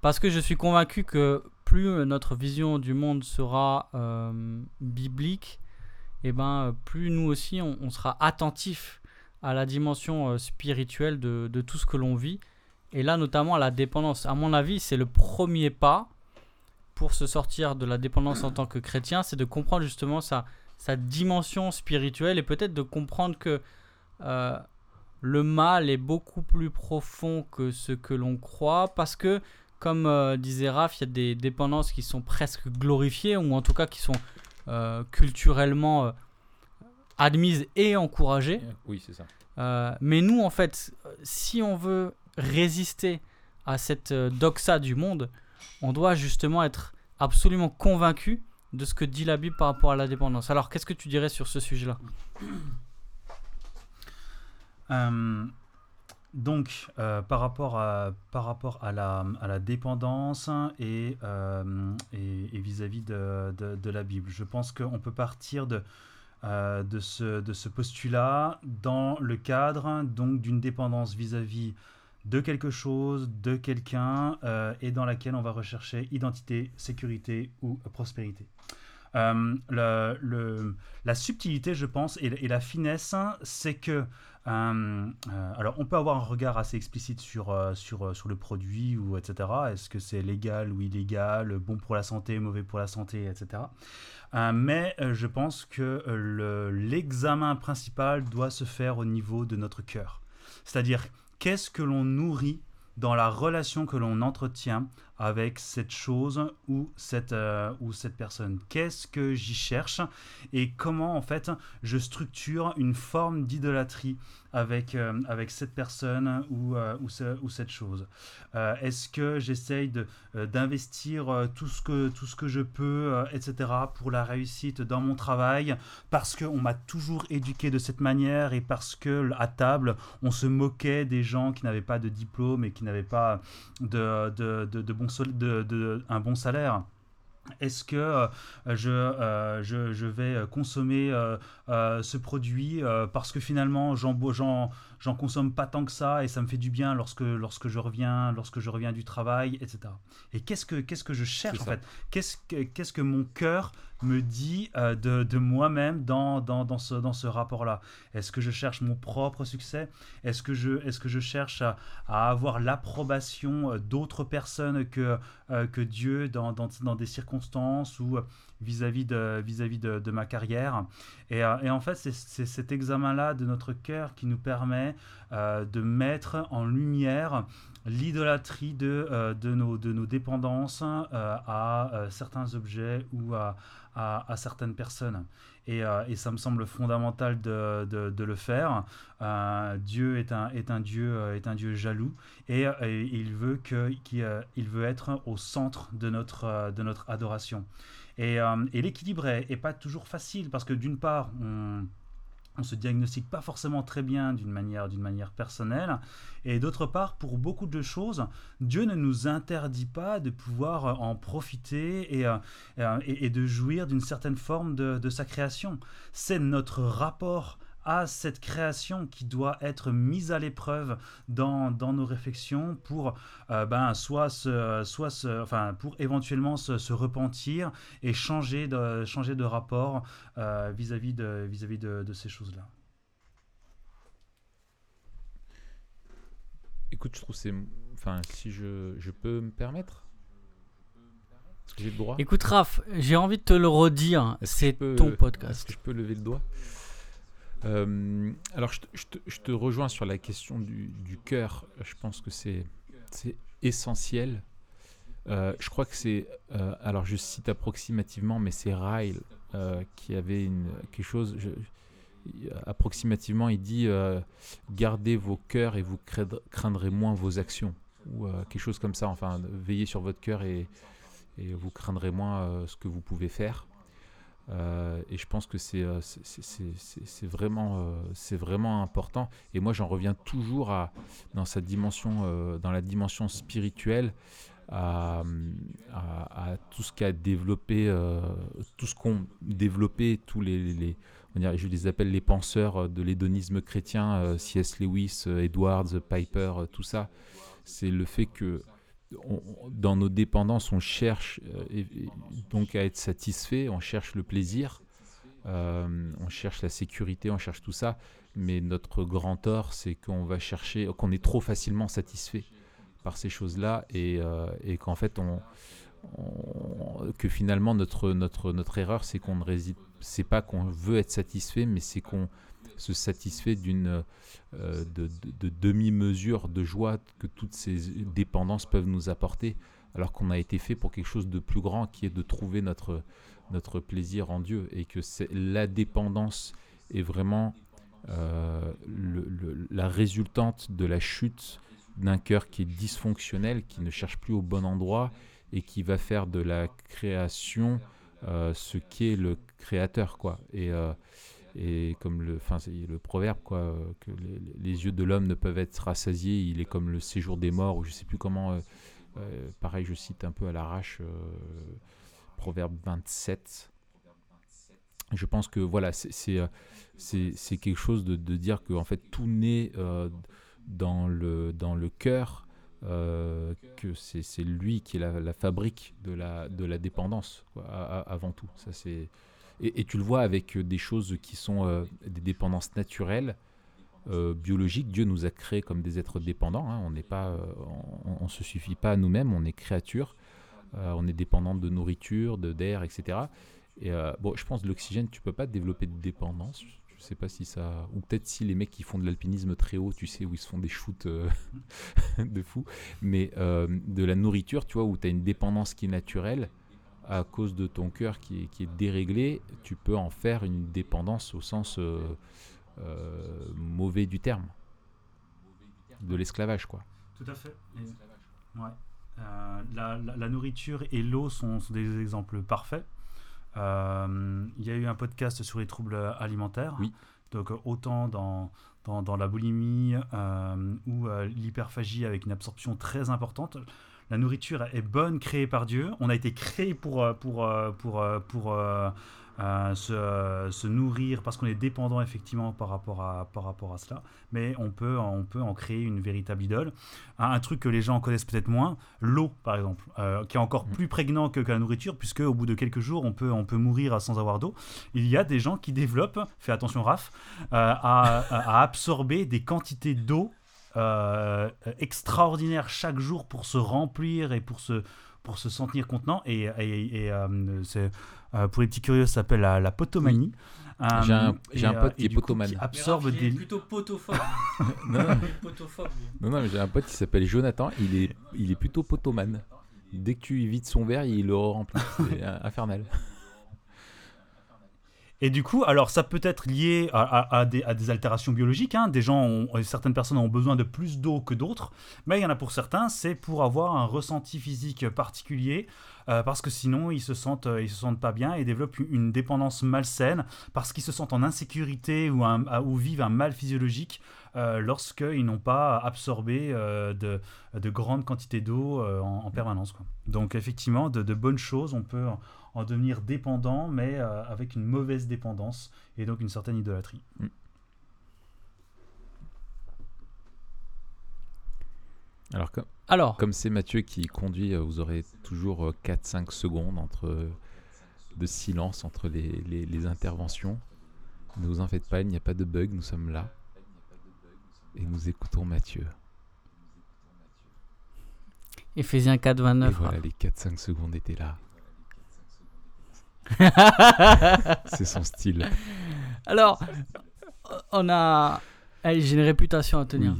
Parce que je suis convaincu que plus euh, notre vision du monde sera euh, biblique, et ben, euh, plus nous aussi on, sera attentif à la dimension spirituelle de, tout ce que l'on vit, et là notamment à la dépendance. À mon avis, c'est le premier pas pour se sortir de la dépendance en tant que chrétien, c'est de comprendre justement sa, dimension spirituelle et peut-être de comprendre que le mal est beaucoup plus profond que ce que l'on croit, parce que comme euh, disait Raph, il y a des dépendances qui sont presque glorifiées, ou en tout cas qui sont euh, culturellement euh, admises et encouragées. Oui, c'est ça. Euh, mais nous, en fait, si on veut résister à cette euh, doxa du monde, on doit justement être absolument convaincu de ce que dit la Bible par rapport à la dépendance. Alors, qu'est-ce que tu dirais sur ce sujet-là? Euh, donc, euh, par rapport à, par rapport à, la, à la dépendance et, euh, et, vis-à-vis de, de, la Bible, je pense qu'on peut partir de, euh, de, ce, de ce postulat dans le cadre d'une dépendance vis-à-vis de quelque chose, de quelqu'un, et dans laquelle on va rechercher identité, sécurité ou prospérité. Le- la subtilité, je pense, et la finesse, c'est que euh, euh, alors, on peut avoir un regard assez explicite sur, euh, sur, sur le produit, ou etc. Est-ce que c'est légal ou illégal, bon pour la santé, mauvais pour la santé, etc. Mais je pense que le- l'examen principal doit se faire au niveau de notre cœur. C'est-à-dire, qu'est-ce que l'on nourrit dans la relation que l'on entretient avec cette chose ou cette, euh, ou cette personne Qu'est-ce que j'y cherche et comment en fait je structure une forme d'idolâtrie avec, euh, avec cette personne ou, euh, ou, ce- ou cette chose? Est-ce que j'essaye d'investir tout, ce que, tout ce que je peux, etc., pour la réussite dans mon travail? Parce qu'on m'a toujours éduqué de cette manière et parce que à table, on se moquait des gens qui n'avaient pas de diplôme et qui n'avaient pas de, de, de, de bon de- un bon salaire. Est-ce que euh, je, euh, je, vais consommer euh, ce produit parce que finalement j'en, j'en, j'en consomme pas tant que ça et ça me fait du bien lorsque, lorsque, je, reviens, lorsque je reviens du travail, etc. Et qu'est-ce que, qu'est-ce que je cherche en fait? Qu'est-ce que, qu'est-ce que mon cœur me dit euh, de, de moi-même dans, dans, dans ce, dans ce rapport-là? Est-ce que je cherche mon propre succès? Est-ce que je, est-ce que je cherche à, à avoir l'approbation euh, d'autres personnes que, euh, que Dieu dans, dans, dans des circonstances ou vis-à-vis de, vis-à-vis de, ma carrière et, euh, et en fait, c'est, cet examen-là de notre cœur qui nous permet euh, de mettre en lumière l'idolâtrie de, euh, de, nos, de nos dépendances à certains objets ou à, à, certaines personnes. Et, et ça me semble fondamental de, de, le faire. Dieu est un, est un Dieu est un Dieu jaloux et, il veut que qu'il, il veut être au centre de notre de notre adoration. Et, euh, et l'équilibre est, pas toujours facile parce que d'une part on on se diagnostique pas forcément très bien d'une manière, d'une manière personnelle. Et d'autre part, pour beaucoup de choses, Dieu ne nous interdit pas de pouvoir euh, en profiter et, euh, et, de jouir d'une certaine forme de sa création. C'est notre rapport à cette création qui doit être mise à l'épreuve dans, dans nos réflexions pour euh, ben, soit se, soit se, enfin, pour éventuellement se, se repentir et changer de, changer de rapport euh, vis-à-vis de, vis-à-vis de, de ces choses-là. Écoute, je trouve c'est. Enfin, si je, je peux me permettre Est-ce que j'ai le droit Écoute, Raph, j'ai envie de te le redire. Est-ce C'est peux- ton Est-ce podcast. que je peux lever le doigt? Euh, Alors, je te, rejoins sur la question du, cœur. Je pense que c'est essentiel. Euh, je crois que c'est. euh, alors, je cite approximativement, mais c'est Ryle qui avait quelque chose. approximativement, il dit Gardez vos cœurs et vous craindrez, moins vos actions. Ou quelque chose comme ça. Enfin, veillez sur votre cœur et, vous craindrez moins ce que vous pouvez faire. Euh, et je pense que c'est euh, vraiment, euh, c'est vraiment important. Et moi, j'en reviens toujours à, dans, sa dimension, dans la dimension spirituelle à, tout ce qu'a développé, tout ce qu'ont développé tous les, les- je les appelle les penseurs de l'hédonisme chrétien, C.S. Lewis, Edwards, Piper, tout ça. C'est le fait que dans nos dépendances, on cherche euh, donc à être satisfait, on cherche le plaisir, euh, on cherche la sécurité, on cherche tout ça. Mais notre grand tort, c'est qu'on va chercher, qu'on est trop facilement satisfait par ces choses-là et, euh, qu'en fait, que finalement notre, notre, notre erreur, c'est qu'on ne réside, c'est pas qu'on veut être satisfait, mais c'est qu'on se satisfait d'une euh, de, de, demi-mesure de joie que toutes ces dépendances peuvent nous apporter, alors qu'on a été fait pour quelque chose de plus grand, qui est de trouver notre, notre plaisir en Dieu, et que la dépendance est vraiment euh, la résultante de la chute d'un cœur qui est dysfonctionnel, qui ne cherche plus au bon endroit et qui va faire de la création euh, ce qu'est le créateur, quoi. Et, euh, et comme le, fin, le proverbe, quoi, que les, yeux de l'homme ne peuvent être rassasiés, il est comme le séjour des morts, ou je sais plus comment. Euh, pareil, je cite un peu à l'arrache, proverbe 27. Je pense que voilà, c'est quelque chose de, de dire que en fait tout naît dans le, dans le cœur euh, que c'est lui qui est la, fabrique de la, de la dépendance, avant tout. Ça, c'est et, tu le vois avec des choses qui sont euh, des dépendances naturelles, euh, biologiques. Dieu nous a créés comme des êtres dépendants. Hein. On n'est pas, on, se suffit pas à nous-mêmes. On est créature. on est dépendant de nourriture, de d'air, etc. Et bon, je pense l'oxygène, tu peux pas développer de dépendance. Je sais pas si ça. Ou peut-être si les mecs qui font de l'alpinisme très haut, tu sais, où ils se font des shoots euh, de fou. Mais euh, de la nourriture, tu vois, où tu as une dépendance qui est naturelle, à cause de ton cœur qui est, qui est déréglé, tu peux en faire une dépendance au sens euh, mauvais du terme. De l'esclavage, quoi. Tout à fait. ouais. la, la, nourriture et l'eau sont, sont, des exemples parfaits. Euh, il y a eu un podcast sur les troubles alimentaires. Oui. Donc autant dans, dans, dans la boulimie euh, ou euh, l'hyperphagie avec une absorption très importante. La nourriture est bonne, créée par Dieu. On a été créé pour, pour, pour, pour, se, se, nourrir parce qu'on est dépendant effectivement par rapport à, par rapport à cela. Mais on peut, on peut en créer une véritable idole. Un, truc que les gens connaissent peut-être moins, l'eau par exemple, euh, qui est encore mm. plus prégnant que, la nourriture, puisque au bout de quelques jours, on peut, on peut mourir sans avoir d'eau. Il y a des gens qui développent, fais attention Raph, euh, à, absorber des quantités d'eau euh, extraordinaires chaque jour pour se remplir et pour se, pour se sentir contenant. Et, et, c'est euh, pour les petits curieux, ça s'appelle la, potomanie. j'ai un, euh, un, pote qui est potomane. Qui absorbe des. plutôt potophobe. non, non. non, mais j'ai un pote qui s'appelle Jonathan. Il est, il est plutôt potomane. Dès que tu vides son verre, il le remplit. C'est infernal. Et du coup, alors ça peut être lié à, des, altérations biologiques. Hein. Des gens, ont, certaines personnes ont besoin de plus d'eau que d'autres, mais il y en a pour certains, c'est pour avoir un ressenti physique particulier, euh, parce que sinon ils se sentent, euh, ils se sentent pas bien et développent une dépendance malsaine, parce qu'ils se sentent en insécurité ou, vivent un mal physiologique euh, lorsqu'ils n'ont pas absorbé de, de, grandes quantités d'eau en, permanence. Donc effectivement, de bonnes choses, on peut en devenir dépendant, mais euh, avec une mauvaise dépendance et donc une certaine idolâtrie. Mm. Alors, comme, Alors, comme c'est Mathieu qui conduit, euh, vous aurez toujours 4-5 euh, secondes entre, de silence entre les, les, interventions. Ne vous en faites pas, il n'y a pas de bug, nous sommes là. Et nous écoutons Mathieu. Ephésiens 4, 29. Et voilà, les 4-5 secondes étaient là. c'est son style. Alors, on a. J'ai une réputation à tenir.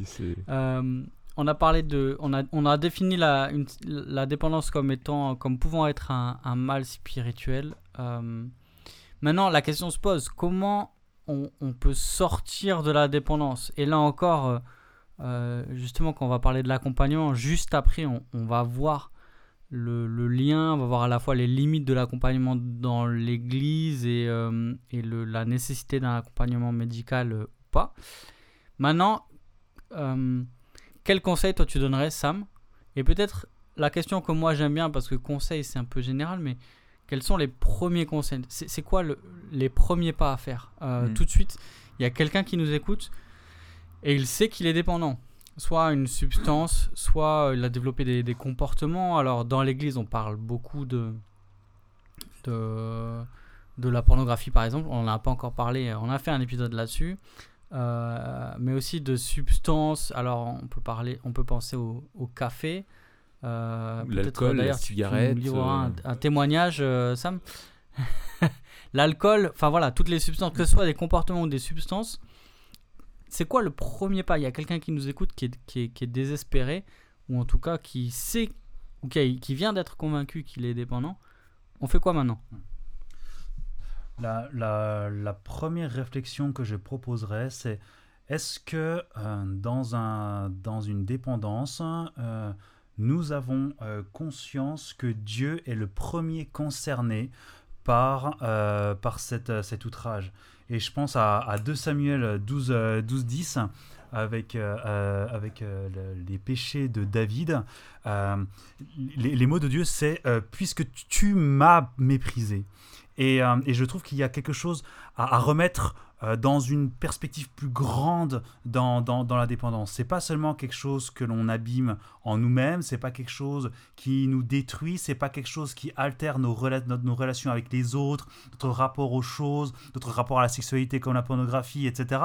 Euh, on a parlé de. On a, on a défini la, la dépendance comme étant. comme pouvant être un, mal spirituel. Euh, maintenant, la question se pose comment on, peut sortir de la dépendance? Et là encore, euh, justement, quand on va parler de l'accompagnement, juste après, on, on va voir le, lien, on va voir à la fois les limites de l'accompagnement dans l'église et, euh, la nécessité d'un accompagnement médical euh, ou pas. Maintenant, euh, quel conseil toi tu donnerais, Sam? Et peut-être la question que moi j'aime bien, parce que conseil c'est un peu général, mais quels sont les premiers conseils? C'est quoi les premiers pas à faire? Hmm. Tout de suite, il y a quelqu'un qui nous écoute et il sait qu'il est dépendant soit une substance, soit euh, il a développé des, comportements. Alors dans l'église, on parle beaucoup de, de, de, la pornographie par exemple, on n'en a pas encore parlé, on a fait un épisode là-dessus. Euh, mais aussi de substances. Alors on peut parler, on peut penser au, café, Euh, peut-être, L'alcool, la tu- tu cigarette, livreras euh, un, un témoignage, euh, Sam. L'alcool, enfin voilà, toutes les substances, que ce soit des comportements ou des substances, c'est quoi le premier pas? Il y a quelqu'un qui nous écoute qui est, désespéré, ou en tout cas qui sait, ou qui, vient d'être convaincu qu'il est dépendant. On fait quoi maintenant? La, première réflexion que je proposerais, c'est est-ce que euh, dans, un, dans une dépendance, euh, nous avons euh, conscience que Dieu est le premier concerné par, cet outrage? Et je pense à, à 2 Samuel 12, euh, 12 10 avec, euh, euh, avec euh, le- les péchés de David. Euh, les, les mots de Dieu, c'est euh, Puisque tu m'as méprisé ». Et, euh, et je trouve qu'il y a quelque chose à, à remettre euh, dans une perspective plus grande dans, dans, dans la dépendance. C'est pas seulement quelque chose que l'on abîme en nous-mêmes, c'est pas quelque chose qui nous détruit, c'est pas quelque chose qui altère nos, rela- nos relations avec les autres, notre rapport aux choses, notre rapport à la sexualité comme la pornographie, etc.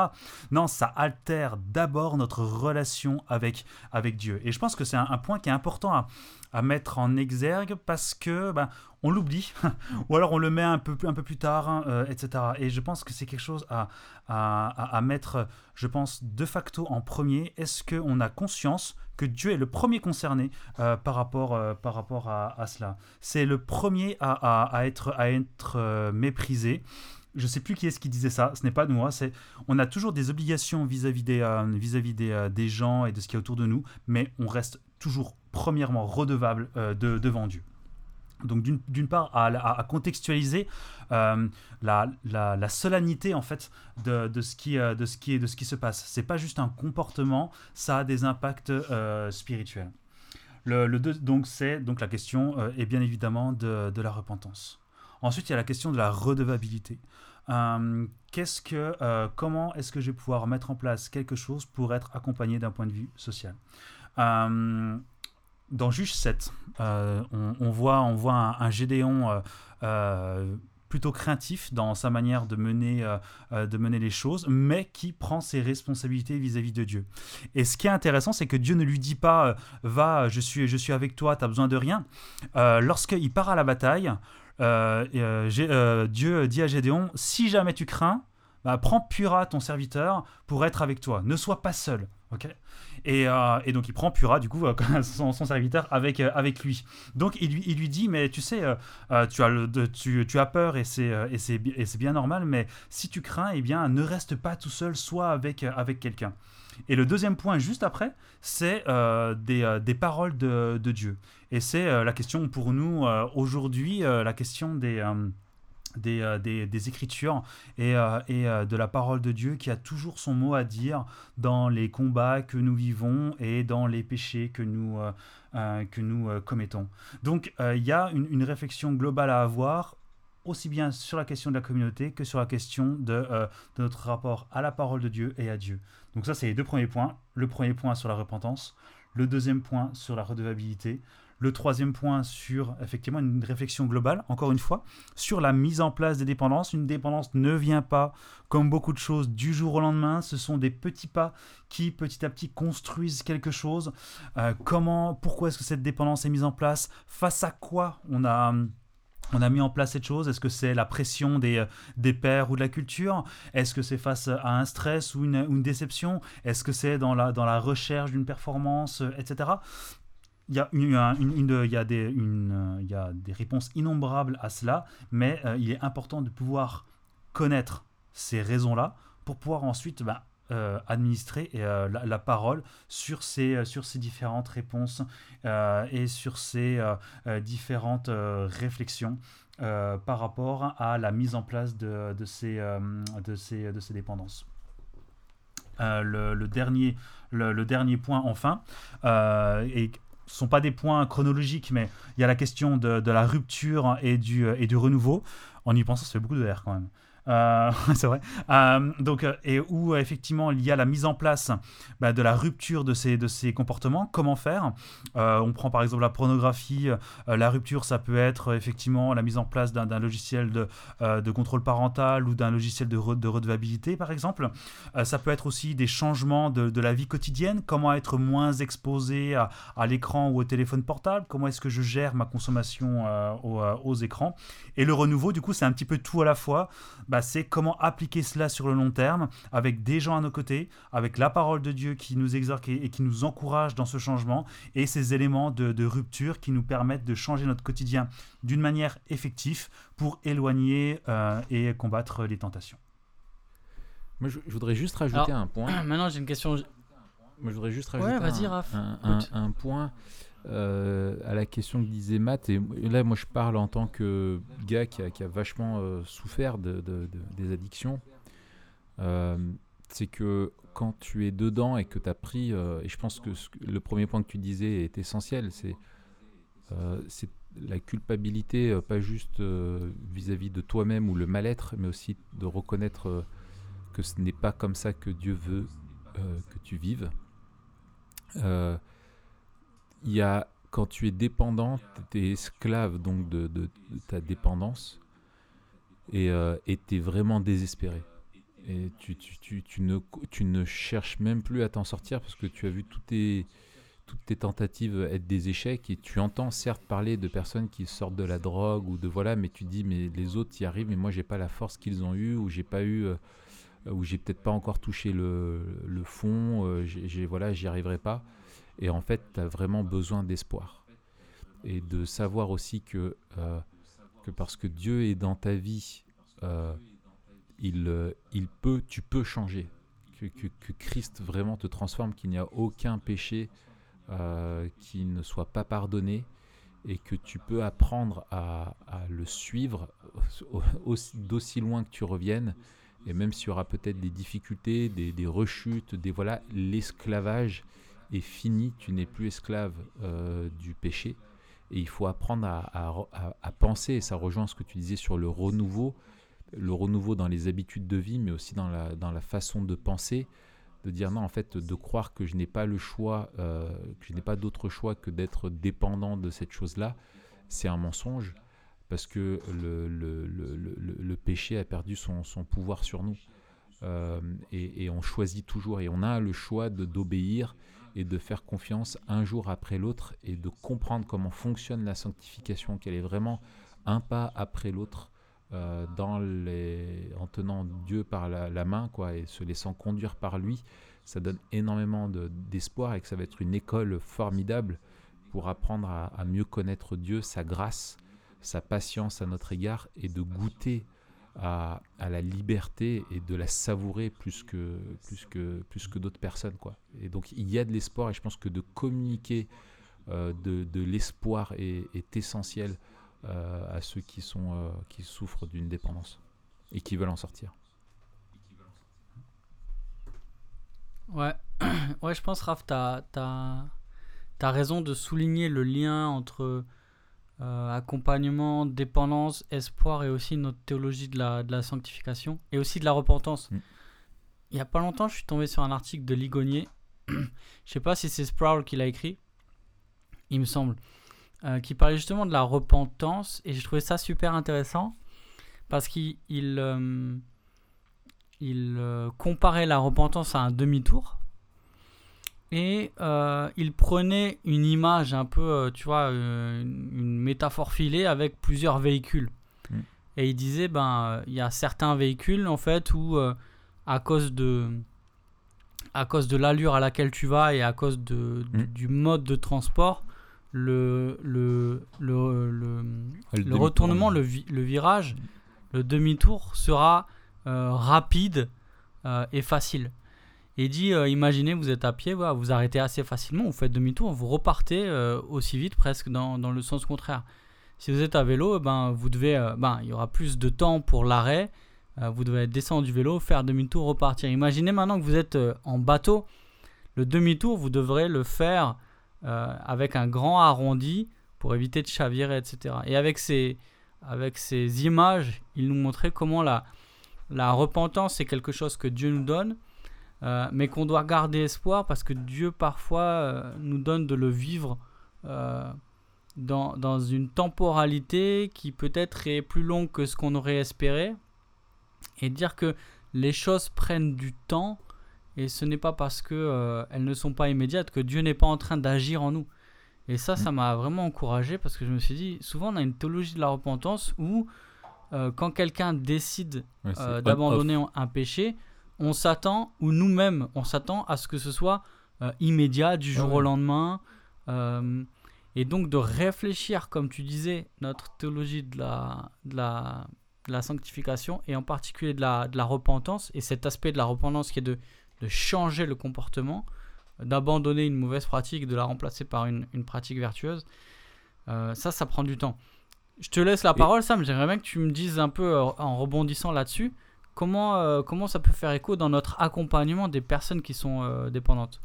Non, ça altère d'abord notre relation avec, avec Dieu. Et je pense que c'est un, un point qui est important à, à mettre en exergue parce que ben, on l'oublie ou alors on le met un peu, un peu plus tard, hein, euh, etc. Et je pense que c'est quelque chose à, à, à- mettre, je pense, de facto en premier. Est-ce qu'on a conscience que Dieu est le premier concerné euh, par rapport, euh, par rapport à, à cela? C'est le premier à, à- être, à être méprisé. Je sais plus qui est-ce qui disait ça, ce n'est pas nous, hein, c'est on a toujours des obligations vis-à-vis des, euh, vis-à-vis des, euh, des gens et de ce qui est autour de nous, mais on reste toujours premièrement redevable euh, de- devant Dieu. Donc d'une part à, contextualiser euh, la, la- solennité en fait de, ce qui euh, de ce qui est de ce qui se passe. C'est pas juste un comportement, ça a des impacts euh, spirituels. Le, donc c'est donc la question euh, est bien évidemment de, la repentance. Ensuite il y a la question de la redevabilité. Euh, qu'est-ce que euh, comment est-ce que je vais pouvoir mettre en place quelque chose pour être accompagné d'un point de vue social? Euh, dans Juge 7, euh, on, voit, un, Gédéon euh, euh, plutôt craintif dans sa manière de mener, euh, euh, les choses, mais qui prend ses responsabilités vis-à-vis de Dieu. Et ce qui est intéressant, c'est que Dieu ne lui dit pas euh, Va, je suis, avec toi, tu besoin de rien. Euh, Lorsqu'il part à la bataille, euh, euh, euh, Dieu dit à Gédéon Si jamais tu crains, bah, prends Pura, ton serviteur, pour être avec toi. Ne sois pas seul. Ok et, euh, et donc il prend Pura, du coup, euh, son, serviteur, avec, euh, avec lui. Donc il lui, il lui dit, mais tu sais, tu, as le, tu, tu as peur et c'est bien normal, mais si tu crains, eh bien, ne reste pas tout seul, sois avec, avec quelqu'un. Et le deuxième point, juste après, c'est des, des paroles de, de Dieu. Et c'est la question pour nous aujourd'hui, la question des... euh, des, des, Écritures et, euh, et euh, de la parole de Dieu qui a toujours son mot à dire dans les combats que nous vivons et dans les péchés que nous, que nous commettons. Donc il y a une, une réflexion globale à avoir aussi bien sur la question de la communauté que sur la question de, de notre rapport à la parole de Dieu et à Dieu. Donc ça, c'est les deux premiers points. Le premier point sur la repentance, le deuxième point sur la redevabilité, le troisième point sur effectivement une réflexion globale, encore une fois, sur la mise en place des dépendances. Une dépendance ne vient pas, comme beaucoup de choses, du jour au lendemain. Ce sont des petits pas qui, petit à petit, construisent quelque chose. Euh, comment, pourquoi est-ce que cette dépendance est mise en place? Face à quoi on a... On a mis en place cette chose? Est-ce que c'est la pression des, des pères ou de la culture? Est-ce que c'est face à un stress ou une, une déception? Est-ce que c'est dans la, dans la recherche d'une performance, euh, etc. Il y, a une, il, y a des, euh, il y a des réponses innombrables à cela, mais euh, il est important de pouvoir connaître ces raisons-là pour pouvoir ensuite ben, euh, administrer la, parole sur ces, sur ces différentes réponses et sur ces différentes réflexions par rapport à la mise en place de, de, ces, de, ces, de ces dépendances. Le, dernier, le, dernier point, enfin, et ce sont pas des points chronologiques, mais il y a la question de, de la rupture et du, et du renouveau. En y pensant, ça fait beaucoup de R quand même. Euh, c'est vrai. Euh, donc, euh, et où effectivement il y a la mise en place bah, de la rupture de ces, de ces comportements. Comment faire? On prend par exemple la pornographie. la rupture, ça peut être effectivement la mise en place d'un logiciel de, de, contrôle parental ou d'un logiciel de, de, redevabilité, par exemple. ça peut être aussi des changements de, de, la vie quotidienne. Comment être moins exposé à, à l'écran ou au téléphone portable? Comment est-ce que je gère ma consommation aux, écrans? Et le renouveau, du coup, c'est un petit peu tout à la fois. Bah, c'est comment appliquer cela sur le long terme avec des gens à nos côtés, avec la parole de Dieu qui nous exhorte et, qui nous encourage dans ce changement et ces éléments de, rupture qui nous permettent de changer notre quotidien d'une manière effective pour éloigner euh, et combattre les tentations. Moi, je, voudrais juste rajouter un point. Maintenant, j'ai une question. Moi, je voudrais juste rajouter un, point. Euh, à la question que disait Matt, et là moi je parle en tant que gars qui a, vachement euh, souffert de, des addictions, euh, c'est que quand tu es dedans et que tu as pris, et je pense que le premier point que tu disais est essentiel, c'est c'est la culpabilité, pas juste vis-à-vis de toi-même ou le mal-être, mais aussi de reconnaître que ce n'est pas comme ça que Dieu veut que tu vives il y a, quand tu es dépendant, tu es esclave donc de, ta dépendance et euh, tu es vraiment désespéré. Et tu, ne, tu ne cherches même plus à t'en sortir parce que tu as vu toutes tes, toutes tes tentatives être des échecs et tu entends certes parler de personnes qui sortent de la drogue ou de voilà, mais tu dis mais les autres y arrivent, mais moi j'ai pas la force qu'ils ont eu ou j'ai pas eu. Euh, ou j'ai peut-être pas encore touché le, le fond, euh, j'ai, voilà, j'y arriverai pas. Et en fait, tu as vraiment besoin d'espoir. Et de savoir aussi que, euh, que parce que Dieu est dans ta vie, euh, il, euh, il peut, tu peux changer. Que, que, Christ vraiment te transforme, qu'il n'y a aucun péché qui ne soit pas pardonné et que tu peux apprendre à, à le suivre d'aussi loin que tu reviennes. Et même s'il y aura peut-être des difficultés, des, des rechutes, des voilà, l'esclavage, est fini, tu n'es plus esclave euh, du péché. Et il faut apprendre à, penser, et ça rejoint ce que tu disais sur le renouveau, le renouveau dans les habitudes de vie, mais aussi dans la, dans la façon de penser, de dire non, en fait, de croire que je n'ai pas le choix, euh, que je n'ai pas d'autre choix que d'être dépendant de cette chose-là, c'est un mensonge, parce que le, le, le, le péché a perdu son, son pouvoir sur nous. Euh, et, et, on choisit toujours, et on a le choix d'obéir et de faire confiance un jour après l'autre et de comprendre comment fonctionne la sanctification, qu'elle est vraiment un pas après l'autre euh, les, en tenant Dieu par la, main quoi, et se laissant conduire par lui. Ça donne énormément d'espoir et que ça va être une école formidable pour apprendre à, à mieux connaître Dieu, sa grâce, sa patience à notre égard et de goûter à, la liberté et de la savourer plus que, plus que, plus que d'autres personnes. Quoi. Et donc il y a de l'espoir et je pense que de communiquer euh, de, l'espoir est, est, essentiel euh, à ceux qui, sont, euh, qui souffrent d'une dépendance et qui veulent en sortir. Ouais, ouais je pense, Raph, tu as, as, as, raison de souligner le lien entre euh, accompagnement, dépendance, espoir et aussi notre théologie de la, de la sanctification et aussi de la repentance. Mm. Il n'y a pas longtemps, je suis tombé sur un article de Ligonier. je sais pas si c'est Sproul qui l'a écrit, il me semble, euh, qui parlait justement de la repentance et je trouvais ça super intéressant parce qu'il il, euh, il comparait la repentance à un demi-tour et euh, il prenait une image un peu, euh, tu vois, euh, une, métaphore filée avec plusieurs véhicules. Mm. Et il disait, ben, il y a certains véhicules, en fait, où, à cause de à cause de l'allure à laquelle tu vas et à cause de, mm. du mode de transport, le, le, le, le, le retournement, le, le, virage, le demi-tour sera rapide et facile. Et dit, euh, imaginez, vous êtes à pied, vous arrêtez assez facilement, vous faites demi-tour, vous repartez euh, aussi vite presque dans, dans, le sens contraire. Si vous êtes à vélo, eh ben, vous devez, euh, ben, il y aura plus de temps pour l'arrêt, vous devez descendre du vélo, faire demi-tour, repartir. Imaginez maintenant que vous êtes en bateau, le demi-tour, vous devrez le faire avec un grand arrondi pour éviter de chavirer, etc. Et avec ces, avec ces images, il nous montrait comment la, la repentance, c'est quelque chose que Dieu nous donne, euh, mais qu'on doit garder espoir parce que Dieu parfois euh, nous donne de le vivre euh, dans, dans, une temporalité qui peut-être est plus longue que ce qu'on aurait espéré. Et dire que les choses prennent du temps et ce n'est pas parce que elles ne sont pas immédiates que Dieu n'est pas en train d'agir en nous. Et ça, ça mm. m'a vraiment encouragé parce que je me suis dit, souvent on a une théologie de la repentance où quand quelqu'un décide d'abandonner un péché, on s'attend, ou nous-mêmes, on s'attend à ce que ce soit euh, immédiat, du jour au lendemain. Euh, et donc de réfléchir, comme tu disais, notre théologie de la, de la, la sanctification, et en particulier de la, de la repentance, et cet aspect de la repentance qui est de, de changer le comportement, d'abandonner une mauvaise pratique, de la remplacer par une, une pratique vertueuse, euh, ça, ça prend du temps. Je te laisse la parole, Sam. J'aimerais bien que tu me dises un peu, en rebondissant là-dessus, comment, euh, comment ça peut faire écho dans notre accompagnement des personnes qui sont euh, dépendantes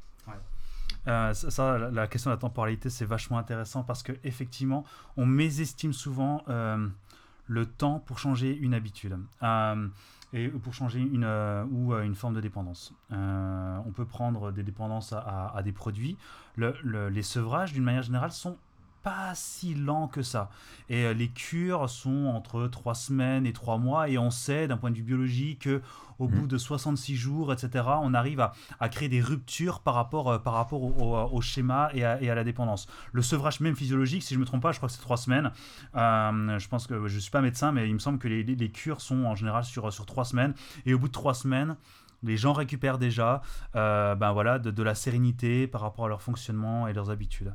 euh, ça, la question de la temporalité, c'est vachement intéressant parce que effectivement, on mésestime souvent le temps pour changer une habitude et pour changer une ou une forme de dépendance. on peut prendre des dépendances à, des produits. les sevrages, d'une manière générale, sont pas si lent que ça. Et euh, les cures sont entre 3 semaines et 3 mois, et on sait d'un point de vue biologique que au bout de 66 jours, etc., on arrive à, à créer des ruptures par rapport, euh, par rapport au, schéma et à, et à, la dépendance. Le sevrage même physiologique, si je ne me trompe pas, je crois que c'est 3 semaines. Euh, je pense que je ne suis pas médecin, mais il me semble que les, les, cures sont en général sur, sur 3 semaines. Et au bout de 3 semaines, les gens récupèrent déjà ben voilà, de, de la sérénité par rapport à leur fonctionnement et leurs habitudes.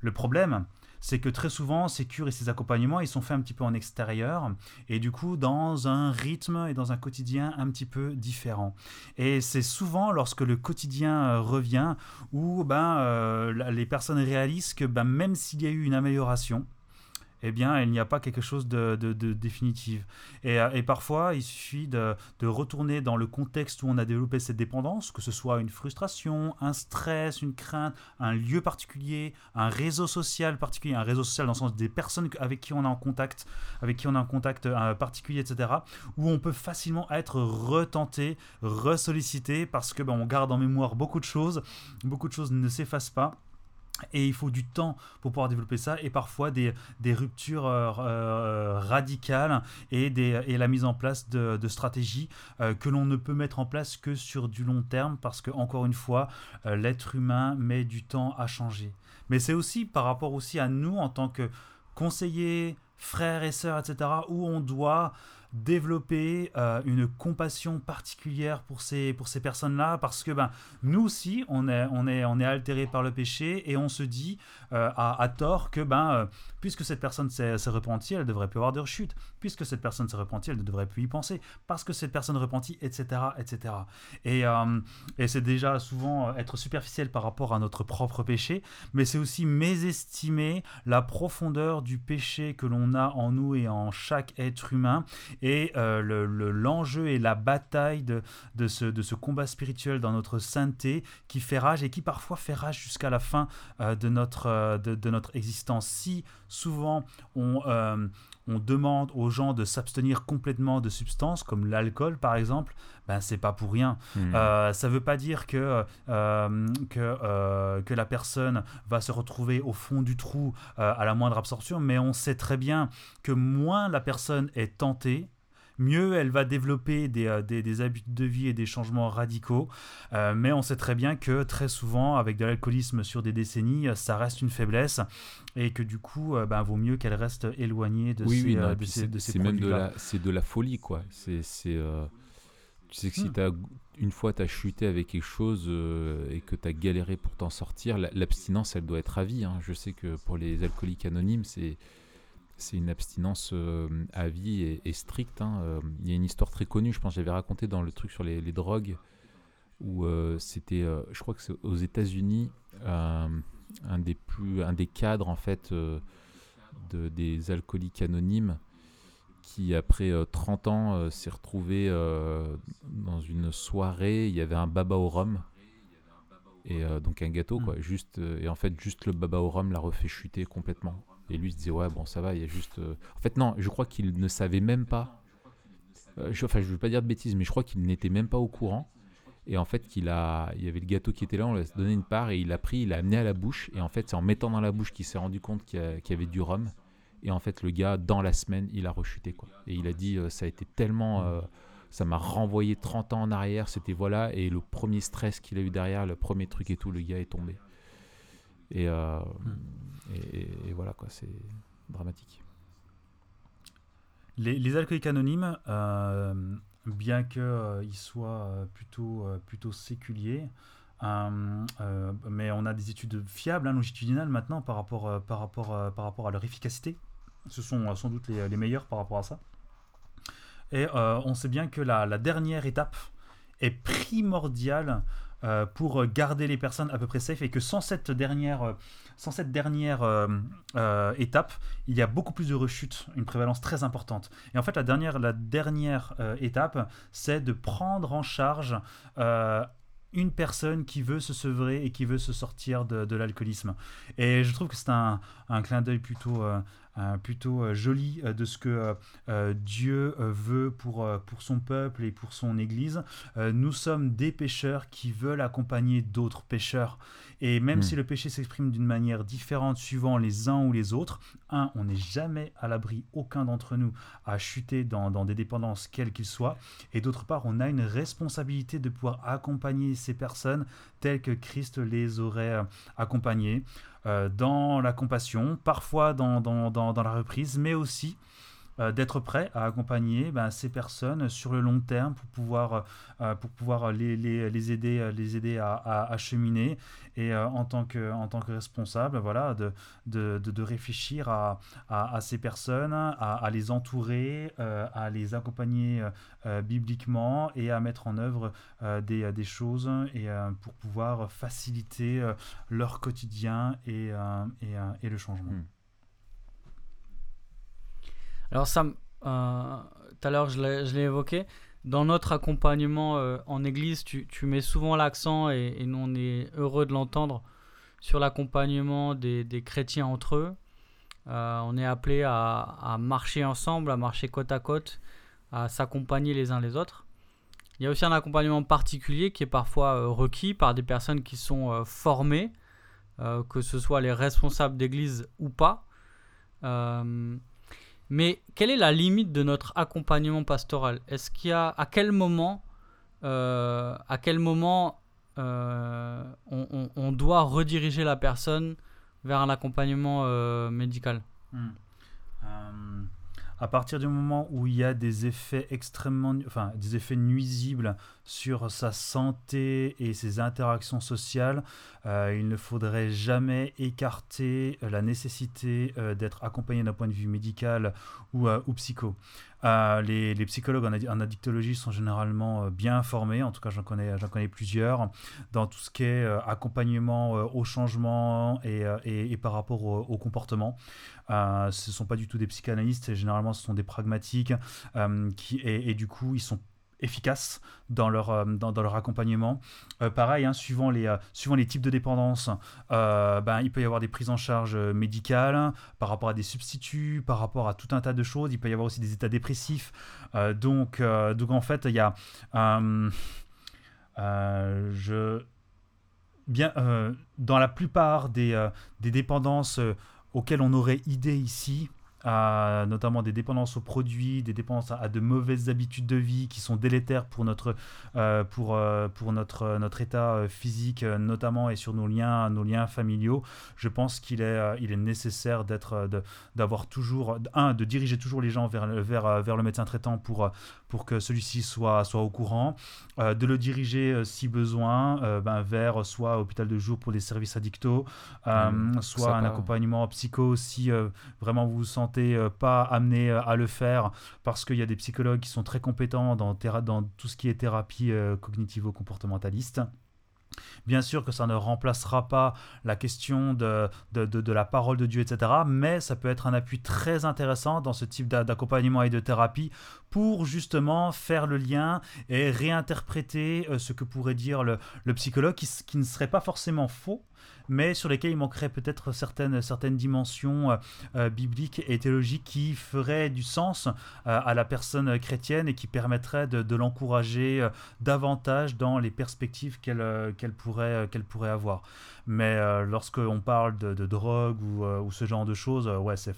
Le problème, c'est que très souvent, ces cures et ces accompagnements, ils sont faits un petit peu en extérieur, et du coup, dans un rythme et dans un quotidien un petit peu différent. Et c'est souvent lorsque le quotidien euh, revient, où ben, euh, les personnes réalisent que ben, même s'il y a eu une amélioration, eh bien, il n'y a pas quelque chose de, définitif. Euh, et, parfois, il suffit de, retourner dans le contexte où on a développé cette dépendance, que ce soit une frustration, un stress, une crainte, un lieu particulier, un réseau social particulier, un réseau social dans le sens des personnes avec qui on est en contact, avec qui on a un contact euh, particulier, etc., où on peut facilement être retenté, ressollicité, parce que ben, on garde en mémoire beaucoup de choses, beaucoup de choses ne s'effacent pas. Et il faut du temps pour pouvoir développer ça et parfois des, des ruptures euh, euh, radicales et, des, et la mise en place de, de stratégies euh, que l'on ne peut mettre en place que sur du long terme parce que, encore une fois, l'être humain met du temps à changer. Mais c'est aussi par rapport aussi à nous en tant que conseillers, frères et sœurs, etc., où on doit développer euh, une compassion particulière pour ces, pour ces personnes-là parce que ben, nous aussi, on est, on, est, on est altéré par le péché et on se dit euh, à, tort que ben, euh, puisque cette personne s'est repentie, elle devrait plus avoir de rechute. Puisque cette personne s'est repentie, elle ne devrait plus y penser. Parce que cette personne repentie, etc. etc. Et, et c'est déjà souvent être superficiel par rapport à notre propre péché, mais c'est aussi mésestimer la profondeur du péché que l'on a en nous et en chaque être humain et euh, l'enjeu et la bataille de, ce combat spirituel dans notre sainteté qui fait rage et qui parfois fait rage jusqu'à la fin euh, de, notre, euh, de, notre existence. Si souvent on, on demande aux gens de s'abstenir complètement de substances comme l'alcool par exemple, ben c'est pas pour rien. Hmm. ça veut pas dire que, que, que la personne va se retrouver au fond du trou à la moindre absorption, mais on sait très bien que moins la personne est tentée, mieux elle va développer des, euh, des, habitudes de vie et des changements radicaux. Euh, mais on sait très bien que très souvent, avec de l'alcoolisme sur des décennies, ça reste une faiblesse et que du coup, euh, ben, vaut mieux qu'elle reste éloignée de oui, ces, oui, C'est même de la, de la folie, quoi. C'est, tu sais que si hmm. as, une fois tu as chuté avec quelque chose et que tu as galéré pour t'en sortir, l'abstinence, elle doit être à vie. Hein. Je sais que pour les alcooliques anonymes, c'est c'est une abstinence euh, à vie et, stricte. Hein. Euh, il y a une histoire très connue, je pense, j'avais raconté dans le truc sur les, drogues, où euh, c'était, je crois que c'est aux États-Unis, un des plus, un des cadres en fait de, des alcooliques anonymes, qui après 30 ans s'est retrouvé dans une soirée, il y avait un baba au rhum. Et donc un gâteau, quoi. Mmh. Juste, et en fait, juste le baba au rhum l'a refait chuter complètement. Et lui se disait, ouais, bon, ça va, il y a juste. Euh, en fait, non, je crois qu'il ne savait même pas je, enfin, je veux pas dire de bêtises, mais je crois qu'il n'était même pas au courant. Et en fait, qu'il a, il y avait le gâteau qui était là, on lui a donné une part et il l'a pris, il l'a amené à la bouche. Et en fait, c'est en mettant dans la bouche qu'il s'est rendu compte qu'il y, avait du rhum. Et en fait, le gars, dans la semaine, il a rechuté. Quoi. Et il a dit, ça a été tellement ça m'a renvoyé 30 ans en arrière. C'était voilà, et le premier stress qu'il a eu derrière, le premier truc et tout, le gars est tombé. Et, euh, hmm. et, voilà, quoi, c'est dramatique. Les, alcooliques anonymes, euh, bien qu'ils euh, soient plutôt, plutôt séculiers, mais on a des études fiables, hein, longitudinales maintenant par rapport, par, rapport, par rapport à leur efficacité. Ce sont sans doute les, les meilleurs par rapport à ça. Et euh, on sait bien que la, dernière étape est primordiale euh, pour garder les personnes à peu près safe et que sans cette dernière, sans cette dernière euh, étape, il y a beaucoup plus de rechutes, une prévalence très importante. Et en fait, la dernière, la dernière étape, c'est de prendre en charge une personne qui veut se sevrer et qui veut se sortir de, l'alcoolisme. Et je trouve que c'est un, clin d'œil plutôt, plutôt euh, joli euh, de ce que euh, Dieu veut pour, pour son peuple et pour son Église. nous sommes des pécheurs qui veulent accompagner d'autres pécheurs. Et même hmm. si le péché s'exprime d'une manière différente suivant les uns ou les autres, un, on n'est jamais à l'abri, aucun d'entre nous, à chuter dans, dans des dépendances, quelles qu'ils soient. Et d'autre part, on a une responsabilité de pouvoir accompagner ces personnes telles que Christ les aurait accompagnées. Euh, dans la compassion, parfois dans, la reprise, mais aussi euh, d'être prêt à accompagner ben, ces personnes sur le long terme pour pouvoir, euh, pour pouvoir les, les, les, aider, les aider à, à, cheminer et en, tant que, en tant que responsable voilà, de, de, de, réfléchir à, à, ces personnes, à, les entourer, à les accompagner bibliquement et à mettre en œuvre des, des, choses et, pour pouvoir faciliter leur quotidien et, et, et le changement. Hmm. Alors ça, euh, tout à l'heure je l'ai évoqué, dans notre accompagnement euh, en église, tu, mets souvent l'accent, et, nous on est heureux de l'entendre, sur l'accompagnement des, chrétiens entre eux. Euh, on est appelé à, marcher ensemble, à marcher côte à côte, à s'accompagner les uns les autres. Il y a aussi un accompagnement particulier qui est parfois requis par des personnes qui sont formées, que ce soit les responsables d'église ou pas. Mais quelle est la limite de notre accompagnement pastoral? Est-ce qu'il y a à quel moment, euh, à quel moment euh, on, doit rediriger la personne vers un accompagnement euh, médical? Hmm à partir du moment où il y a des effets extrêmement, enfin des effets nuisibles sur sa santé et ses interactions sociales, euh, il ne faudrait jamais écarter la nécessité euh, d'être accompagné d'un point de vue médical ou, euh, ou psycho. Les, les, psychologues en, addictologie sont généralement bien informés, en tout cas j'en connais, plusieurs, dans tout ce qui est accompagnement au changement et, par rapport au, comportement. ce ne sont pas du tout des psychanalystes, généralement ce sont des pragmatiques qui, et, du coup ils sont efficaces dans leur, euh, dans, leur accompagnement. Euh, pareil, hein, suivant, les, euh, suivant les types de dépendance, ben, il peut y avoir des prises en charge médicales par rapport à des substituts, par rapport à tout un tas de choses. Il peut y avoir aussi des états dépressifs. donc, donc, en fait, il y a... je, bien, dans la plupart des, des dépendances auxquelles on aurait idée ici, à notamment des dépendances aux produits, des dépendances à, de mauvaises habitudes de vie qui sont délétères pour notre, euh, pour, euh, pour notre, notre état euh, physique notamment et sur nos liens, nos liens familiaux, je pense qu'il est, il est nécessaire d'être, d'avoir toujours, un, de diriger toujours les gens vers, vers, vers le médecin traitant pour, pour que celui-ci soit, soit au courant, de le diriger si besoin ben, vers soit hôpital de jour pour les services addictos, soit un accompagnement psycho si vraiment vous vous sentez euh, pas amené euh, à le faire parce qu'il y a des psychologues qui sont très compétents dans, tout ce qui est thérapie euh, cognitivo-comportementaliste. Bien sûr que ça ne remplacera pas la question de, de, la parole de Dieu, etc. Mais ça peut être un appui très intéressant dans ce type d'accompagnement et de thérapie pour justement faire le lien et réinterpréter euh, ce que pourrait dire le, psychologue, qui, ne serait pas forcément faux, mais sur lesquels il manquerait peut-être certaines, certaines dimensions euh, euh, bibliques et théologiques qui feraient du sens à la personne chrétienne et qui permettraient de, l'encourager davantage dans les perspectives qu'elle pourrait, pourrait avoir. Mais lorsqu'on parle de, drogue ou, ou, ce genre de choses, ouais, c'est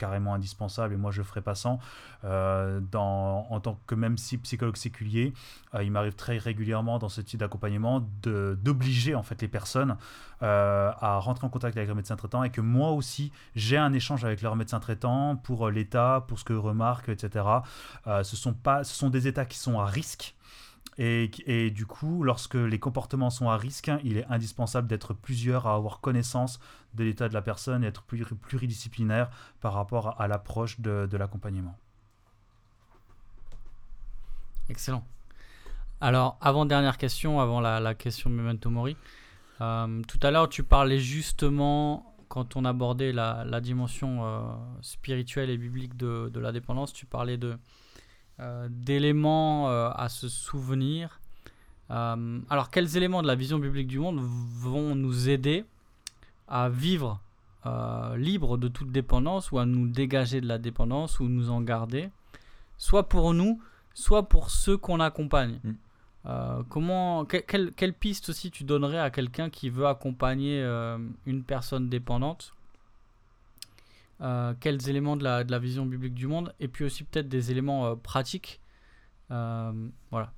carrément indispensable et moi je ferai pas sans. Euh, dans, en tant que même si psychologue séculier, euh, il m'arrive très régulièrement dans ce type d'accompagnement d'obliger en fait les personnes euh, à rentrer en contact avec leur médecin traitant et que moi aussi j'ai un échange avec leur médecin traitant pour l'état, pour ce que remarque, etc. ce, sont pas, ce sont des états qui sont à risque et, du coup, lorsque les comportements sont à risque, il est indispensable d'être plusieurs à avoir connaissance de l'état de la personne et être pluridisciplinaire par rapport à, l'approche de, l'accompagnement. Excellent. Alors, avant-dernière question, avant la, question Memento Mori. Euh, tout à l'heure, tu parlais justement, quand on abordait la, dimension euh, spirituelle et biblique de, la dépendance, tu parlais de d'éléments euh, à se souvenir. Euh, alors, quels éléments de la vision biblique du monde vont nous aider à vivre libre de toute dépendance ou à nous dégager de la dépendance ou nous en garder, soit pour nous, soit pour ceux qu'on accompagne? Mm. comment, quelle, quelle, piste aussi tu donnerais à quelqu'un qui veut accompagner une personne dépendante? Euh, quels éléments de la, de la, vision biblique du monde, et puis aussi peut-être des éléments euh, pratiques. Euh, voilà.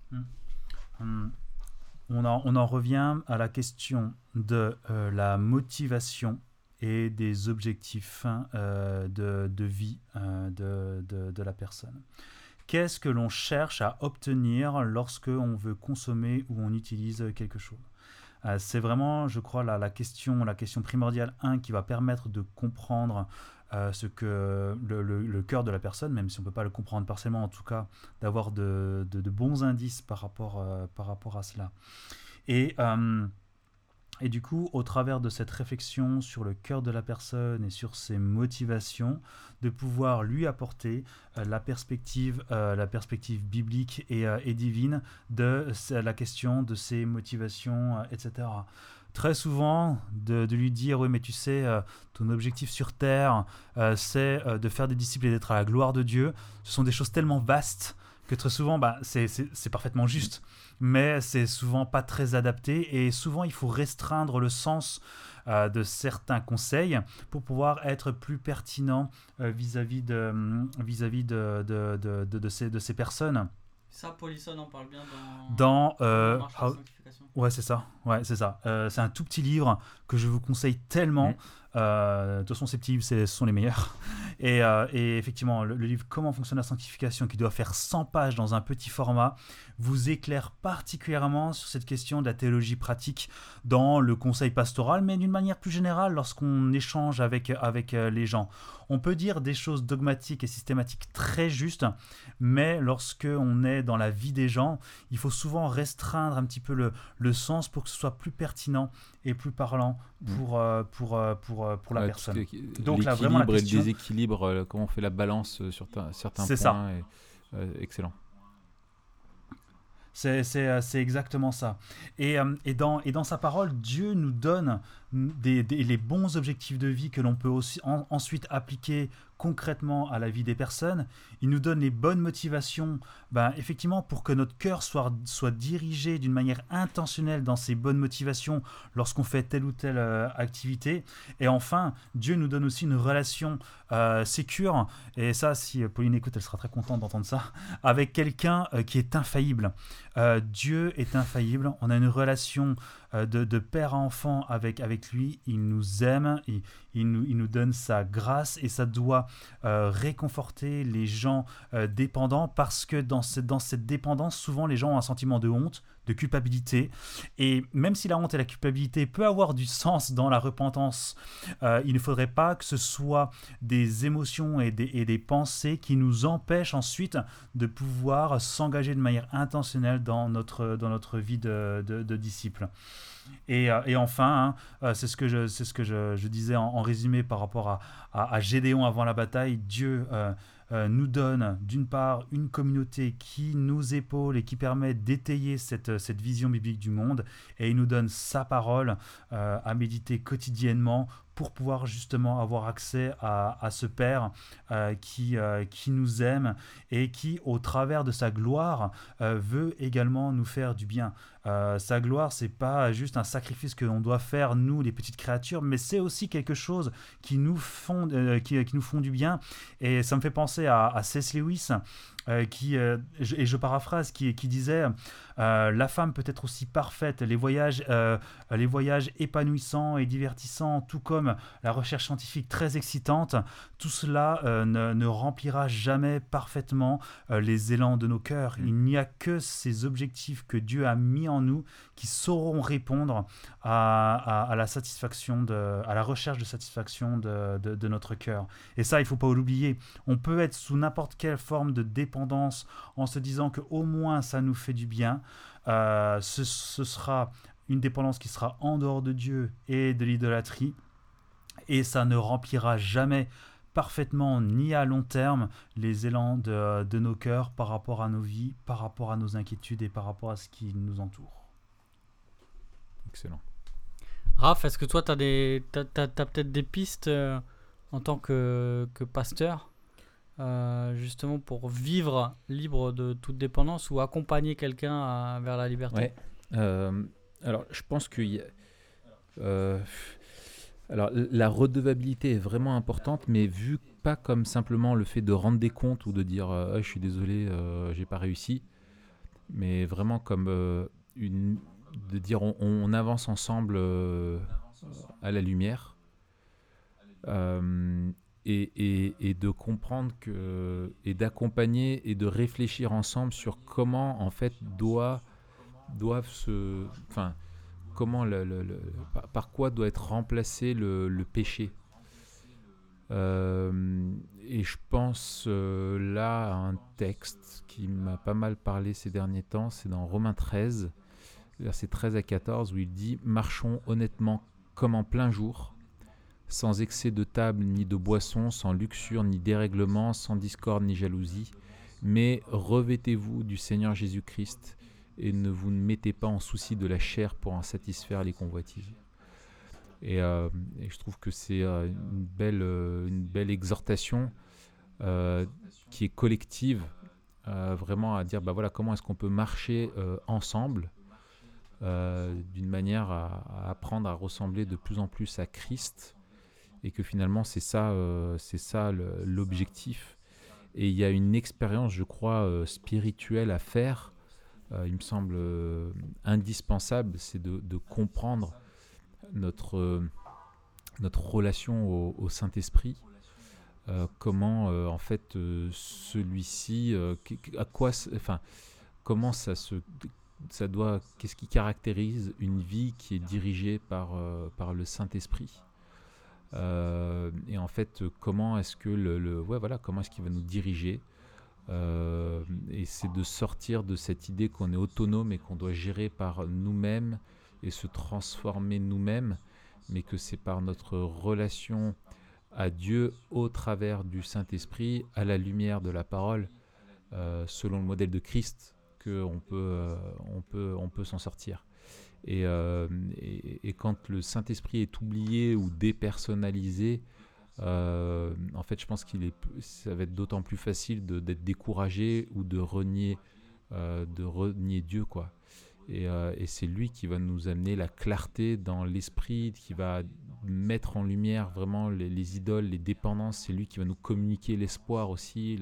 Hum. On, en, on, en, revient à la question de la motivation et des objectifs de, de, vie de, de, la personne. Qu'est-ce que l'on cherche à obtenir lorsque on veut consommer ou on utilise quelque chose? C'est vraiment, je crois, la, la, question, la question primordiale, un, qui va permettre de comprendre ce que le, le, cœur de la personne, même si on ne peut pas le comprendre partiellement, en tout cas, d'avoir de, bons indices par rapport, euh, par rapport à cela. Et, euh, et du coup, au travers de cette réflexion sur le cœur de la personne et sur ses motivations, de pouvoir lui apporter euh, la, perspective, la perspective biblique et, et divine de la question de ses motivations, etc très souvent de, lui dire oui mais tu sais euh, ton objectif sur terre euh, c'est euh, de faire des disciples et d'être à la gloire de Dieu ce sont des choses tellement vastes que très souvent bah, c'est parfaitement juste mais c'est souvent pas très adapté et souvent il faut restreindre le sens de certains conseils pour pouvoir être plus pertinent vis-à-vis de, vis -vis de, de, de, ces, de ces personnes. Ça, Polisson en parle bien dans. Dans. Ouais, c'est ça. Ouais, c'est ça. Euh, c'est un tout petit livre que je vous conseille tellement. Euh, de toute façon, ces petits livres, ce sont les meilleurs. Et, euh, et effectivement, le, livre Comment fonctionne la sanctification, qui doit faire 100 pages dans un petit format, vous éclaire particulièrement sur cette question de la théologie pratique dans le conseil pastoral, mais d'une manière plus générale lorsqu'on échange avec, avec les gens. On peut dire des choses dogmatiques et systématiques très justes, mais lorsque on est dans la vie des gens, il faut souvent restreindre un petit peu le, le sens pour que ce soit plus pertinent et plus parlant mm. pour, euh, pour, euh, pour, euh, pour, la personne. Donc là, vraiment, la question... et le déséquilibre, comment on fait la balance sur certains points. Ça. excellent. C'est exactement ça. Et, et, dans, et dans sa parole, Dieu nous donne des, les bons objectifs de vie que l'on peut aussi ensuite appliquer concrètement à la vie des personnes. Il nous donne les bonnes motivations, ben, effectivement, pour que notre cœur soit, soit dirigé d'une manière intentionnelle dans ces bonnes motivations lorsqu'on fait telle ou telle euh, activité. Et enfin, Dieu nous donne aussi une relation euh, sécure, et ça, si Pauline écoute, elle sera très contente d'entendre ça, avec quelqu'un euh, qui est infaillible. Dieu est infaillible, on a une relation de, de, père à enfant avec, avec lui, il nous aime, il, il nous, il nous donne sa grâce et ça doit réconforter les gens dépendants parce que dans dans cette dépendance, souvent les gens ont un sentiment de honte, de culpabilité. Et même si la honte et la culpabilité peut avoir du sens dans la repentance, euh, il ne faudrait pas que ce soit des émotions et des, et des pensées qui nous empêchent ensuite de pouvoir s'engager de manière intentionnelle dans notre, dans notre vie de, de, disciple. Et, euh, et, enfin, hein, euh, c'est ce que, je, ce que je, disais en, résumé par rapport à, à, Gédéon avant la bataille. Dieu nous donne d'une part une communauté qui nous épaule et qui permet d'étayer cette, cette vision biblique du monde, et il nous donne sa parole euh, à méditer quotidiennement pour pouvoir justement avoir accès à, à ce Père euh, qui, qui nous aime et qui, au travers de sa gloire, veut également nous faire du bien. sa gloire, c'est pas juste un sacrifice que l'on doit faire, nous, les petites créatures, mais c'est aussi quelque chose qui nous, font, qui, qui, nous font du bien. Et ça me fait penser à, C.S. Lewis, euh, qui, euh, et je paraphrase, qui, qui disait euh, La femme peut être aussi parfaite, les voyages, les voyages épanouissants et divertissants, tout comme la recherche scientifique très excitante, tout cela ne, ne, remplira jamais parfaitement les élans de nos cœurs. Il n'y a que ces objectifs que Dieu a mis en nous qui sauront répondre à, à, la satisfaction, de, à la recherche de satisfaction de, de, de notre cœur. Et ça, il ne faut pas l'oublier. On peut être sous n'importe quelle forme de dépendance en se disant que au moins ça nous fait du bien. Euh, ce, sera une dépendance qui sera en dehors de Dieu et de l'idolâtrie. Et ça ne remplira jamais parfaitement ni à long terme les élans de, de, nos cœurs par rapport à nos vies, par rapport à nos inquiétudes et par rapport à ce qui nous entoure. Excellent. Raph, est-ce que toi, tu as, as, as, peut-être des pistes euh, en tant que, que pasteur? Euh, justement pour vivre libre de toute dépendance ou accompagner quelqu'un vers la liberté euh, Alors, je pense que euh, alors, la redevabilité est vraiment importante, mais vu pas comme simplement le fait de rendre des comptes ou de dire ah, je suis désolé, j'ai pas réussi, mais vraiment comme une, de dire on avance ensemble à la lumière. Et, de comprendre que et d'accompagner et de réfléchir ensemble sur comment en fait doit doivent se enfin comment le, par quoi doit être remplacé le, péché. Euh, et je pense euh, là à un texte qui m'a pas mal parlé ces derniers temps c'est dans Romains 13 versets 13 à 14 où il dit marchons honnêtement comme en plein jour sans excès de table ni de boisson, sans luxure ni dérèglement, sans discorde ni jalousie, mais revêtez-vous du Seigneur Jésus-Christ et ne vous mettez pas en souci de la chair pour en satisfaire les convoitises. Et, euh, je trouve que c'est euh, une, belle, euh, une belle exhortation qui est collective, vraiment à dire bah voilà, comment est-ce qu'on peut marcher ensemble d'une manière à, apprendre à ressembler de plus en plus à Christ et que finalement c'est ça, euh, c'est ça l'objectif. Et il y a une expérience, je crois, euh, spirituelle à faire. Euh, il me semble indispensable, c'est de, de, comprendre notre notre relation au, Saint-Esprit. comment en fait celui-ci, à quoi, enfin comment ça se ça doit, qu'est-ce qui caractérise une vie qui est dirigée par, par le Saint-Esprit? Euh, et en fait, comment est-ce que le, ouais, voilà, comment est-ce qu'il va nous diriger euh, Et c'est de sortir de cette idée qu'on est autonome et qu'on doit gérer par nous-mêmes et se transformer nous-mêmes, mais que c'est par notre relation à Dieu au travers du Saint-Esprit, à la lumière de la parole, euh, selon le modèle de Christ, qu'on peut, on peut, on peut s'en sortir. Euh, et, quand le Saint-Esprit est oublié ou dépersonnalisé, euh, en fait, je pense qu'il est, ça va être d'autant plus facile d'être découragé ou de renier, euh, de renier Dieu, quoi. Et, c'est lui qui va nous amener la clarté dans l'esprit, qui va mettre en lumière vraiment les, idoles, les dépendances. C'est lui qui va nous communiquer l'espoir aussi,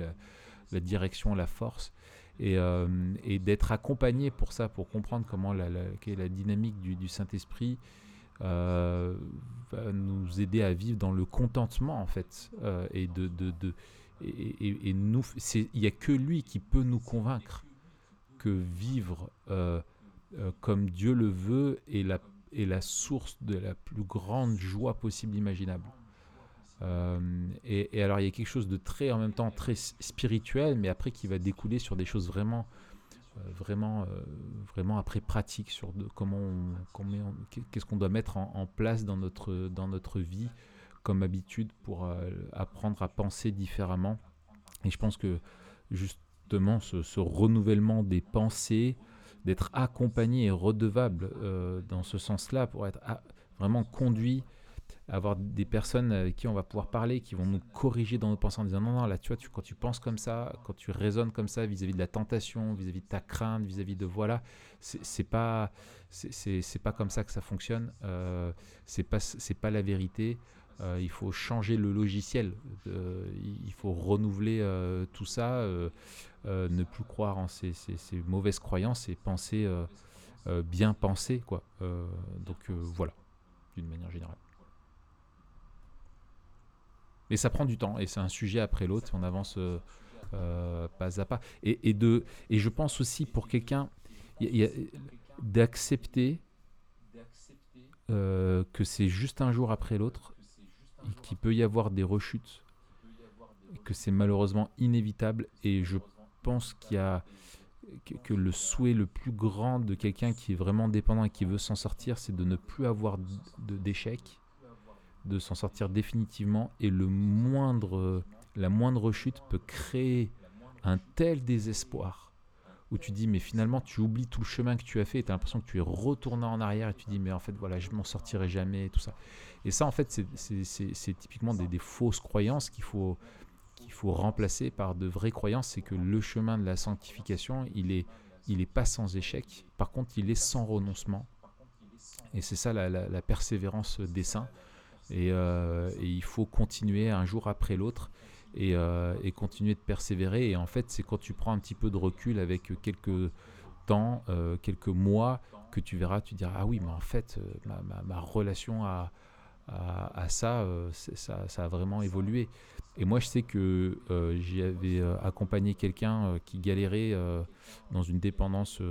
la, direction, la force. Euh, et, d'être accompagné pour ça, pour comprendre comment la, la, la dynamique du, Saint-Esprit, va nous aider à vivre dans le contentement en fait et de, de, de et, et, nous il n'y a que lui qui peut nous convaincre que vivre comme Dieu le veut est la, est la source de la plus grande joie possible imaginable euh, et, alors il y a quelque chose de très en même temps très spirituel, mais après qui va découler sur des choses vraiment, euh, vraiment, euh, vraiment après pratiques sur de, comment on, qu'est-ce qu'on doit mettre en, place dans notre dans notre vie comme habitude pour apprendre à penser différemment. Et je pense que justement ce renouvellement des pensées, d'être accompagné et redevable dans ce sens-là, pour être vraiment conduit avoir des personnes avec qui on va pouvoir parler, qui vont nous corriger dans nos pensées en disant non, non, là, tu vois, quand tu penses comme ça, quand tu raisonnes comme ça vis-à-vis de la tentation, vis-à-vis de ta crainte, vis-à-vis de voilà, c'est pas, c'est pas comme ça que ça fonctionne, euh, c'est pas, pas la vérité. Euh, il faut changer le logiciel, euh, il faut renouveler euh, tout ça, ne plus croire en ces, ces, ces mauvaises croyances et penser bien penser, quoi. donc voilà, d'une manière générale. Mais ça prend du temps et c'est un sujet après l'autre. On avance euh, euh, pas à pas. Et, de, et je pense aussi pour quelqu'un d'accepter euh, que c'est juste un jour après l'autre, qu'il peut y avoir des rechutes, que c'est malheureusement inévitable. Et je pense qu'il y a que, le souhait le plus grand de quelqu'un qui est vraiment dépendant et qui veut s'en sortir, c'est de ne plus avoir d'échecs de s'en sortir définitivement et le moindre, la moindre chute peut créer un tel désespoir où tu dis mais finalement tu oublies tout le chemin que tu as fait et tu as l'impression que tu es retourné en arrière et tu dis mais en fait voilà je m'en sortirai jamais et tout ça. Et ça en fait c'est typiquement des, fausses croyances qu'il faut faut remplacer par de vraies croyances c'est que le chemin de la sanctification il est il pas sans échec. Par contre il est sans renoncement. Et c'est ça la, la persévérance des saints euh, et, il faut continuer un jour après l'autre euh, et, continuer de persévérer. Et en fait, c'est quand tu prends un petit peu de recul avec quelques temps, euh, quelques mois, que tu verras, tu diras, ah oui, mais en fait, ma, relation à, ça, ça, a vraiment évolué. Et moi, je sais que j'avais accompagné quelqu'un qui galérait dans une dépendance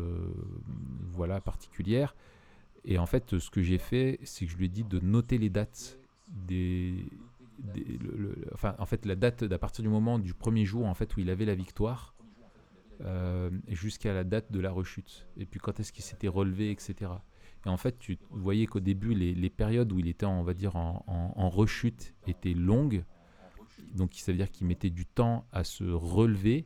voilà, particulière. Et en fait, ce que j'ai fait, c'est que je lui ai dit de noter les dates en fait, la date d'à partir du moment du premier jour en fait où il avait la victoire euh, jusqu'à la date de la rechute. Et puis quand est-ce qu'il s'était relevé, etc. Et en fait, tu voyais qu'au début, les, périodes où il était, on va dire, en, rechute étaient longues. Donc, ça veut dire qu'il mettait du temps à se relever.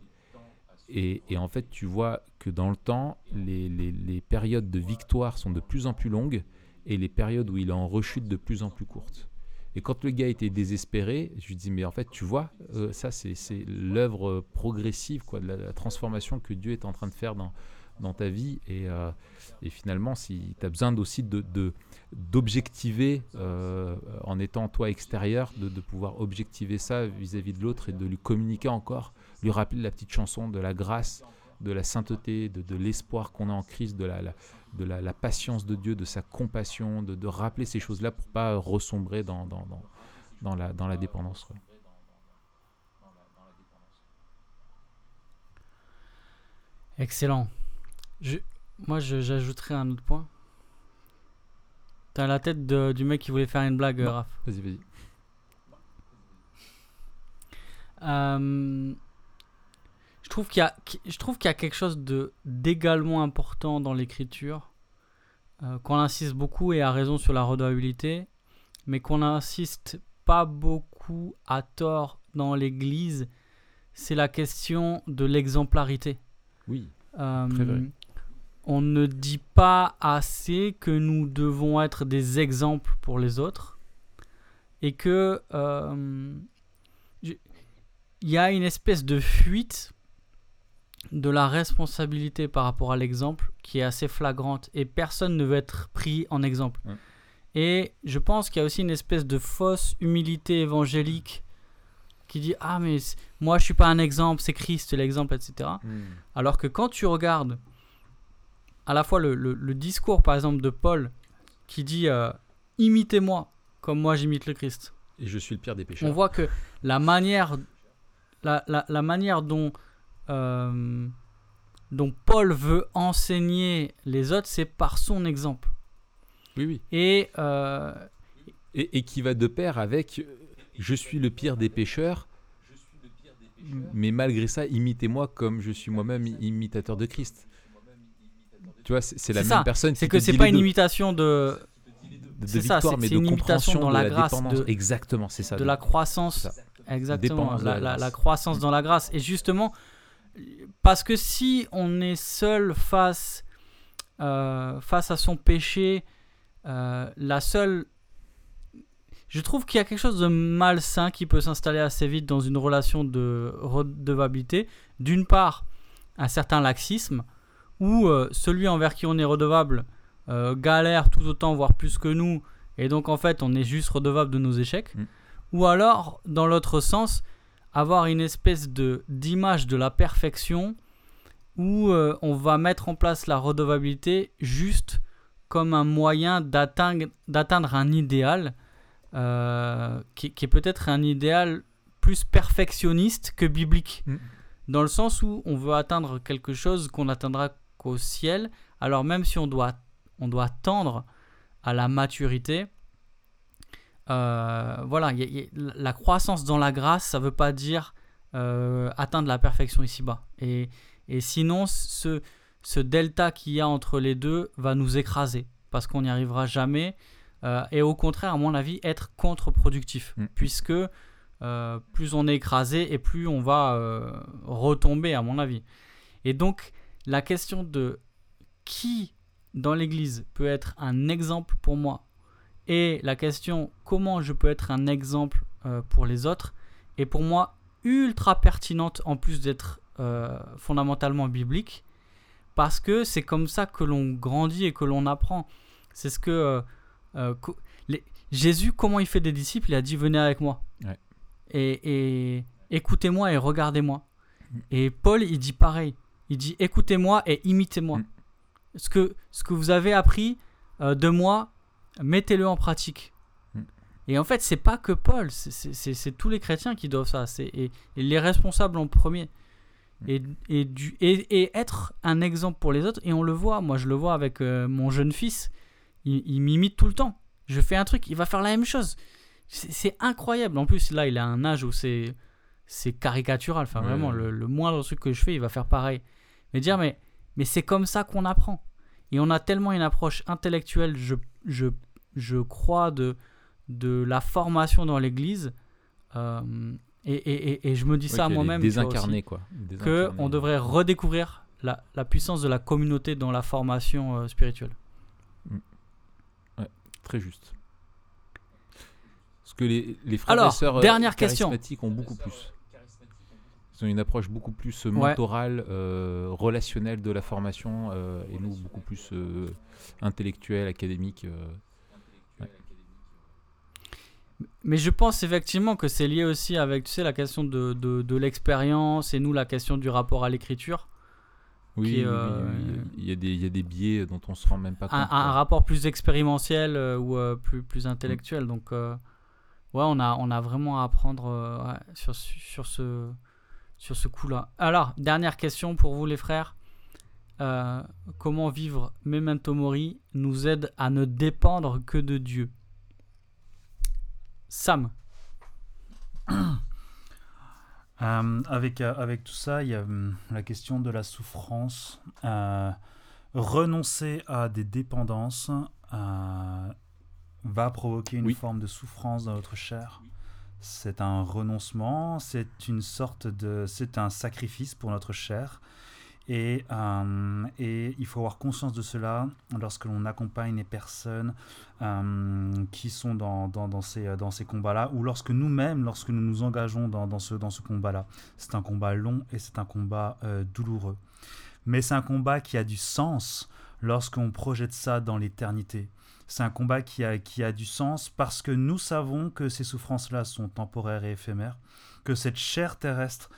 Et, en fait, tu vois que dans le temps, les, périodes de victoire sont de plus en plus longues et les périodes où il est en rechute de plus en plus courtes. Et quand le gars était désespéré, je lui dis mais en fait tu vois, euh, ça c'est l'œuvre progressive, quoi, de la, transformation que Dieu est en train de faire dans, dans ta vie. Et, euh, et finalement, si tu as besoin aussi de d'objectiver euh, en étant toi extérieur, de, de pouvoir objectiver ça vis-à-vis de l'autre et de lui communiquer encore, lui rappeler la petite chanson de la grâce, de la sainteté, de, l'espoir qu'on a en Christ, de la de la, patience de Dieu, de sa compassion, de, rappeler ces choses-là pour pas ressombrer dans, dans, dans, la, dans la dépendance. Excellent. Je, moi, j'ajouterais un autre point. T'as la tête du mec qui voulait faire une blague, Raph. Vas-y, vas-y. Euh, trouve qu'il y a, je trouve qu'il y a quelque chose de d'également important dans l'écriture, euh, qu'on insiste beaucoup et à raison sur la redevabilité, mais qu'on n'insiste pas beaucoup à tort dans l'Église, c'est la question de l'exemplarité. Oui. Euh, on ne dit pas assez que nous devons être des exemples pour les autres et que euh, il y a une espèce de fuite de la responsabilité par rapport à l'exemple qui est assez flagrante et personne ne veut être pris en exemple. Et je pense qu'il y a aussi une espèce de fausse humilité évangélique qui dit Ah, mais moi je suis pas un exemple, c'est Christ l'exemple, etc. Hmm. Alors que quand tu regardes à la fois le, discours par exemple de Paul qui dit euh, imitez-moi comme moi j'imite le Christ. Et je suis le pire des pécheurs. On voit que la manière, la, la, la manière dont, euh, dont Paul veut enseigner les autres, c'est par son exemple. Oui, oui. Et, euh, Et, et qui va de pair avec euh, je suis le pire des pécheurs, mais malgré ça, imitez-moi comme je suis moi-même imitateur de Christ. Tu vois, c'est la même personne c'est que c'est pas une imitation de, de, de c'est ça, c'est- une imitation dans la la grâce, de- Exactement, c'est ça. de la croissance. Exactement, la croissance dans la grâce. Et justement, parce que si on est seul face, euh, face à son péché, euh, la seule... Je trouve qu'il y a quelque chose de malsain qui peut s'installer assez vite dans une relation de redevabilité. D'une part, un certain laxisme, où euh, celui envers qui on est redevable galère tout autant, voire plus que nous, et donc en fait on est juste redevable de nos échecs. Mm. Ou alors, dans l'autre sens, avoir une espèce de d'image de la perfection où euh, on va mettre en place la redevabilité juste comme un moyen d'atteindre d'atteindre un idéal euh, qui, qui est peut-être un idéal plus perfectionniste que biblique. Mm. Dans le sens où on veut atteindre quelque chose qu'on n'atteindra qu'au ciel. Alors même si on doit, on doit tendre à la maturité, euh, voilà, y a- y a- la croissance dans la grâce, ça veut pas dire euh, atteindre la perfection ici-bas. Et, et sinon, ce, ce delta qu'il y a entre les deux va nous écraser parce qu'on n'y arrivera jamais. euh, et au contraire, à mon avis, être contre-productif. Mm. Puisque plus on est écrasé et plus on va retomber, à mon avis. Et donc, la question de qui dans l'Église peut être un exemple pour moi et la question comment je peux être un exemple euh, pour les autres est pour moi ultra pertinente en plus d'être euh, fondamentalement biblique parce que c'est comme ça que l'on grandit et que l'on apprend. C'est ce que euh, co- les- Jésus, comment il fait des disciples, il a dit venez avec moi. Ouais. Et, et écoutez-moi et regardez-moi. Mm. Et Paul, il dit pareil. Il dit écoutez-moi et imitez-moi. Mm. Ce, que, ce que vous avez appris de moi, mettez-le en pratique. Mm. Et en fait, c'est pas que Paul, c'est- tous les chrétiens qui doivent ça. c'est- Et, et les responsables en premier. Mm. Et, et, du, et, être un exemple pour les autres. Et on le voit, moi je le vois avec euh, mon jeune fils. Il, il m'imite tout le temps. Je fais un truc, il va faire la même chose. C'est incroyable. En plus, là, il a un âge où c'est c'est caricatural. Enfin, Ouais, vraiment, le, le moindre truc que je fais, il va faire pareil. Mais dire, mais, mais c'est comme ça qu'on apprend. Et on a tellement une approche intellectuelle, je, je, je crois, de, de la formation dans l'Église. Euh, et, et, et, et je me dis ça à Ouais, qu'elle est moi-même. Désincarné, quoi. que Désincarné. on devrait redécouvrir la, la puissance de la communauté dans la formation euh, spirituelle. Très juste. Parce que les, les frères Alors, et sœurs euh, question. charismatiques ont beaucoup plus. Ils ont une approche beaucoup plus mentorale, euh, relationnelle de la formation, euh, et nous beaucoup plus euh, intellectuelle, académique. Mais je pense effectivement que c'est lié aussi avec tu sais, la question de, de, de l'expérience et nous la question du rapport à l'écriture. Oui, est, euh, Il, y a des, il y a des biais dont on se rend même pas compte. Un, rapport plus expérimentiel euh, ou euh, plus, plus intellectuel. Donc, euh, ouais, on a, on a vraiment à apprendre ouais, sur, sur ce, sur ce coup-là. Alors, dernière question pour vous les frères. Comment vivre Memento Mori nous aide à ne dépendre que de Dieu? Sam. Euh, avec, euh, avec tout ça, il y a hum, la question de la souffrance. Euh, renoncer à des dépendances va provoquer une Oui. forme de souffrance dans notre chair. C'est un renoncement, c'est une sorte de, c'est un sacrifice pour notre chair. Et, euh, et il faut avoir conscience de cela lorsque l'on accompagne les personnes euh, qui sont dans, dans, ces, combats-là, ou lorsque nous-mêmes, lorsque nous nous engageons dans, ce, combat-là. C'est un combat long et c'est un combat euh, douloureux. Mais c'est un combat qui a du sens lorsqu'on projette ça dans l'éternité. C'est un combat qui a du sens parce que nous savons que ces souffrances-là sont temporaires et éphémères, que cette chair terrestre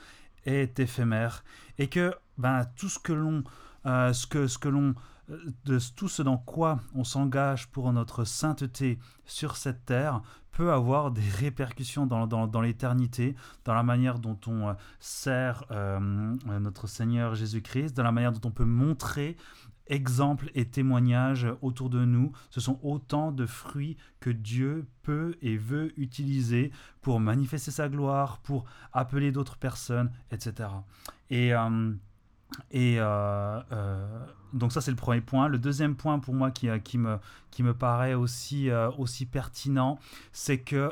est éphémère et que ben, tout ce que l'on ce que, ce que l'on de tout ce dans quoi on s'engage pour notre sainteté sur cette terre peut avoir des répercussions dans, dans, l'éternité, dans la manière dont on sert notre Seigneur Jésus-Christ, dans la manière dont on peut montrer exemples et témoignages autour de nous, ce sont autant de fruits que Dieu peut et veut utiliser pour manifester sa gloire, pour appeler d'autres personnes, etc. Et, euh, et euh, euh, donc ça c'est le premier point. Le deuxième point pour moi qui, qui, me, qui me paraît aussi, aussi pertinent, c'est que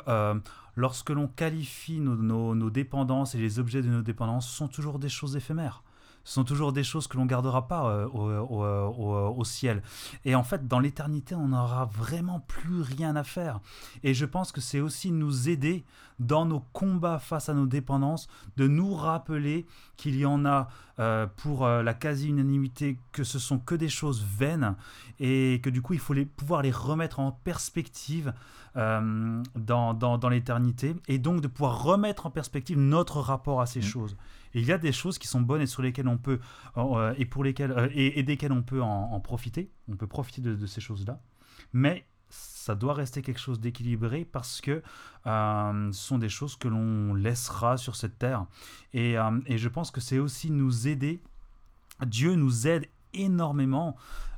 lorsque l'on qualifie nos, nos, nos dépendances et les objets de nos dépendances, ce sont toujours des choses éphémères ce sont toujours des choses que l'on gardera pas euh, au, ciel. Et en fait, dans l'éternité, on n'aura vraiment plus rien à faire. Et je pense que c'est aussi nous aider dans nos combats face à nos dépendances, de nous rappeler qu'il y en a euh, pour euh, la quasi-unanimité que ce sont que des choses vaines et que du coup il faut les, pouvoir les remettre en perspective dans, dans, dans l'éternité et donc de pouvoir remettre en perspective notre rapport à ces mmh. choses il y a des choses qui sont bonnes et sur lesquelles on peut euh, et pour lesquelles euh, et, desquelles on peut en, profiter. On peut profiter de, ces choses-là, mais ça doit rester quelque chose d'équilibré parce que euh, ce sont des choses que l'on laissera sur cette terre. Et, et je pense que c'est aussi nous aider. Dieu nous aide énormément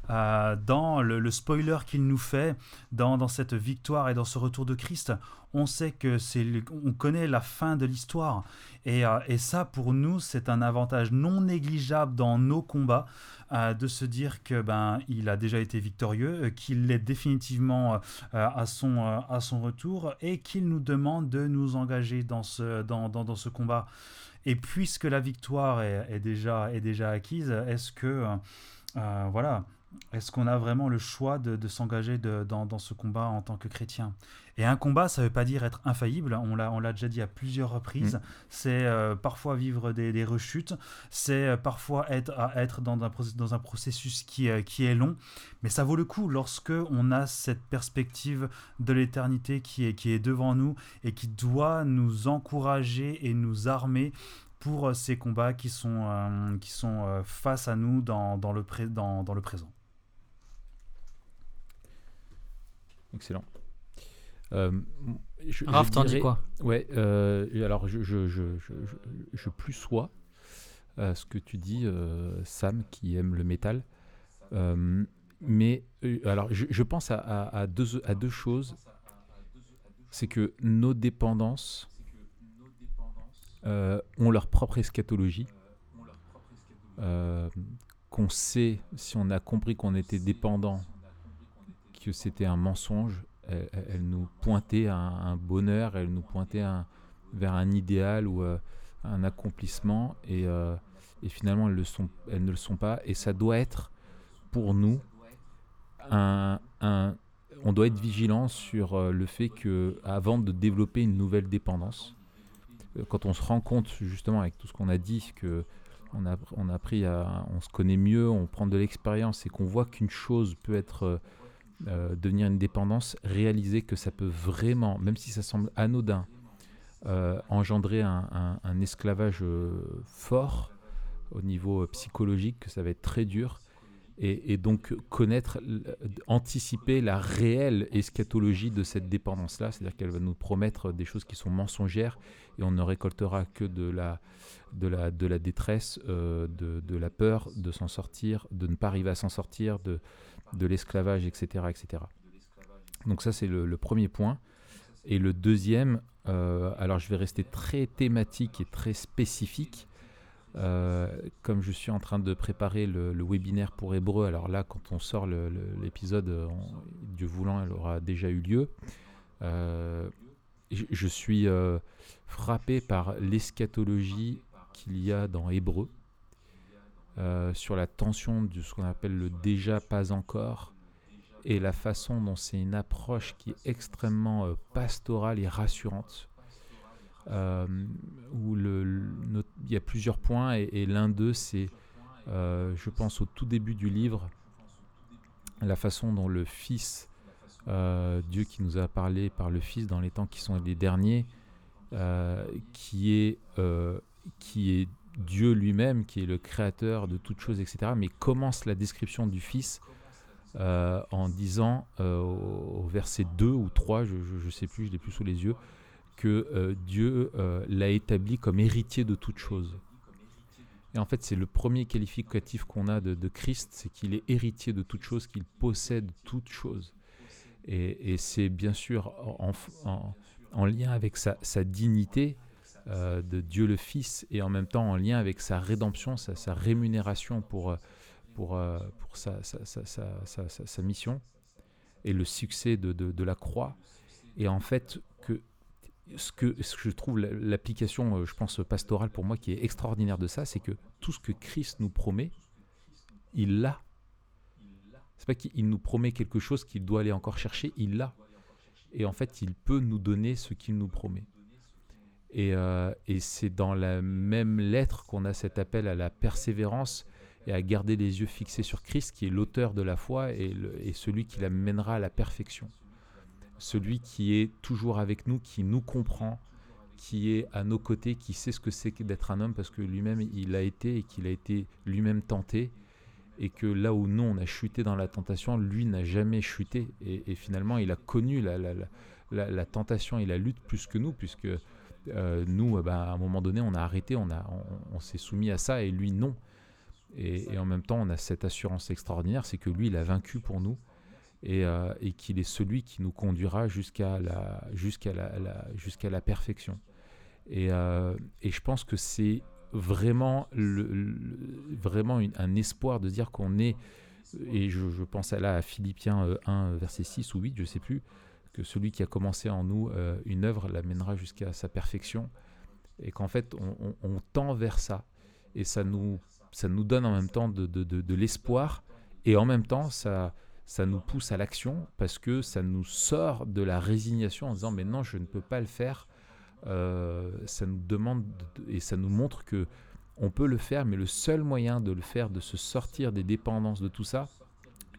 dans le, spoiler qu'il nous fait, dans, cette victoire et dans ce retour de Christ on sait que c'est, on connaît la fin de l'histoire. Euh, et, ça, pour nous, c'est un avantage non négligeable dans nos combats euh, de se dire que ben il a déjà été victorieux, euh, qu'il l'est définitivement à son à son retour et qu'il nous demande de nous engager dans ce dans, dans, ce combat. Et puisque la victoire est, déjà est déjà acquise, est-ce que voilà est-ce qu'on a vraiment le choix de, s'engager dans, dans, ce combat en tant que chrétien? Et un combat, ça ne veut pas dire être infaillible, on l'a, on l'a déjà dit à plusieurs reprises, mm. c'est euh, parfois vivre des, rechutes, c'est euh, parfois être, à être dans, un, dans un processus qui, euh, qui est long, mais ça vaut le coup lorsque on a cette perspective de l'éternité qui est, qui est devant nous et qui doit nous encourager et nous armer pour ces combats qui sont, qui sont face à nous dans, dans le, dans, dans le présent. Excellent. Euh, Raph, t'en dis quoi? Ouais, euh, alors je, je, je, je, plus sois euh, ce que tu dis, euh, Sam, qui aime le métal. mais alors, je, pense à, à, deux, à deux choses. C'est que nos dépendances ont leur propre eschatologie. qu'on sait, si on a compris qu'on était dépendant que c'était un mensonge. Elle, nous pointait à un, bonheur, elle nous pointait vers un idéal ou euh, un accomplissement. Et, euh, finalement, elles, ne le sont pas. Et ça doit être pour nous un, on doit être vigilant sur euh, le fait que avant de développer une nouvelle dépendance, quand on se rend compte justement avec tout ce qu'on a dit que on a, on appris à, on se connaît mieux, on prend de l'expérience et qu'on voit qu'une chose peut être euh, devenir une dépendance, réaliser que ça peut vraiment, même si ça semble anodin, euh, engendrer un, esclavage euh, fort au niveau psychologique, que ça va être très dur. Et, donc connaître, anticiper la réelle eschatologie de cette dépendance-là, c'est-à-dire qu'elle va nous promettre des choses qui sont mensongères et on ne récoltera que de la, détresse, de, de, la peur de s'en sortir, de ne pas arriver à s'en sortir, de, de l'esclavage, etc., etc. Donc ça, c'est le, premier point. Et le deuxième, euh, alors je vais rester très thématique et très spécifique. Euh, comme je suis en train de préparer le, webinaire pour Hébreu, alors là, quand on sort l'épisode, Dieu voulant, elle aura déjà eu lieu. Euh, je, suis frappé par l'eschatologie qu'il y a dans Hébreu. Euh, sur la tension de ce qu'on appelle le déjà pas encore et la façon dont c'est une approche qui est extrêmement euh, pastorale et rassurante. Euh, où le, il y a plusieurs points et, l'un d'eux c'est, je pense, au tout début du livre, la façon dont le Fils, Dieu qui nous a parlé par le Fils dans les temps qui sont les derniers, qui est, qui est Dieu lui-même qui est le créateur de toutes choses, etc. Mais commence la description du Fils euh, en disant euh, au, verset 2 ou 3, je ne sais plus, je l'ai plus sous les yeux, que euh, Dieu l'a établi comme héritier de toutes choses. Et en fait, c'est le premier qualificatif qu'on a de, Christ, c'est qu'il est héritier de toutes choses, qu'il possède toutes choses. Et, c'est bien sûr en, lien avec sa, dignité de Dieu le Fils et en même temps en lien avec sa rédemption, sa, rémunération pour pour, euh, pour sa, sa, sa, mission et le succès de, de, la croix. Et en fait, que ce que, ce que je trouve l'application, euh, je pense, pastorale pour moi qui est extraordinaire de ça, c'est que tout ce que Christ nous promet, il l'a. C'est pas qu'il nous promet quelque chose qu'il doit aller encore chercher, il l'a. Et en fait, il peut nous donner ce qu'il nous promet. Et, euh, et c'est dans la même lettre qu'on a cet appel à la persévérance et à garder les yeux fixés sur Christ, qui est l'auteur de la foi et, celui qui l'amènera à la perfection. Celui qui est toujours avec nous, qui nous comprend, qui est à nos côtés, qui sait ce que c'est d'être un homme, parce que lui-même, il a été et qu'il a été lui-même tenté, et que là où nous, on a chuté dans la tentation, lui n'a jamais chuté, et, finalement, il a connu la, la, tentation et la lutte plus que nous, puisque euh, nous, bah, à un moment donné, on a arrêté, on, a, on s'est soumis à ça, et lui, non. Et, en même temps, on a cette assurance extraordinaire, c'est que lui, il a vaincu pour nous et, euh, qu'il est celui qui nous conduira jusqu'à la, jusqu'à la, jusqu'à la perfection. Et, euh, et, je pense que c'est vraiment, le, vraiment un espoir de dire qu'on est, et je, je, pense là à Philippiens 1, euh, verset 6 ou 8, je ne sais plus, que celui qui a commencé en nous une œuvre l'amènera jusqu'à sa perfection, et qu'en fait on, on, tend vers ça, et ça nous ça nous donne en même temps de, de, de, l'espoir. Et en même temps ça, ça nous pousse à l'action parce que ça nous sort de la résignation en disant mais non je ne peux pas le faire. Euh, ça nous demande et ça nous montre que on peut le faire, mais le seul moyen de le faire, de se sortir des dépendances de tout ça,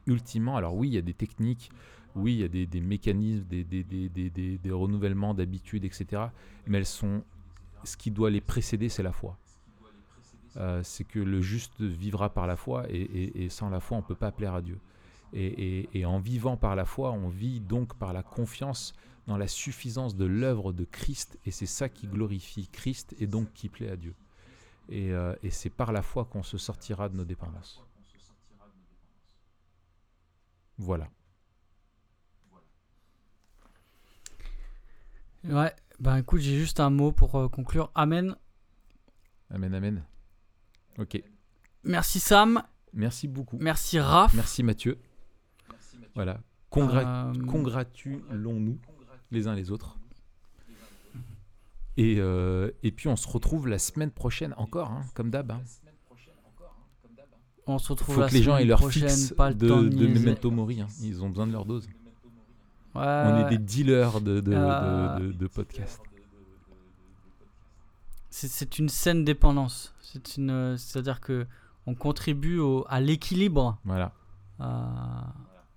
ultimement, alors oui, il y a des techniques, oui, il y a des, mécanismes, des renouvellements d'habitudes, etc. Mais elles sont, ce qui doit les précéder, c'est la foi. Euh, c'est que le juste vivra par la foi et, sans la foi on ne peut pas plaire à Dieu. Et, en vivant par la foi, on vit donc par la confiance dans la suffisance de l'œuvre de Christ et c'est ça qui glorifie Christ et donc qui plaît à Dieu. Et, euh, c'est par la foi qu'on se sortira de nos dépendances. Voilà. Ouais, ben écoute, j'ai juste un mot pour euh, conclure. Amen. Amen, amen. Ok. Merci Sam. Merci beaucoup. Merci Raph. Merci Mathieu. Voilà. Congra euh, Congratulons-nous les uns les autres. Et, euh, et, puis on se retrouve la semaine prochaine encore, hein, comme d'hab. Hein. On se retrouve Faut que les gens aient leur fixe de, de, Memento Mori. Hein. Ils ont besoin de leur dose. On est des dealers de, de, euh... de podcasts. C'est une saine dépendance. C'est-à-dire que on contribue au, à l'équilibre. Voilà.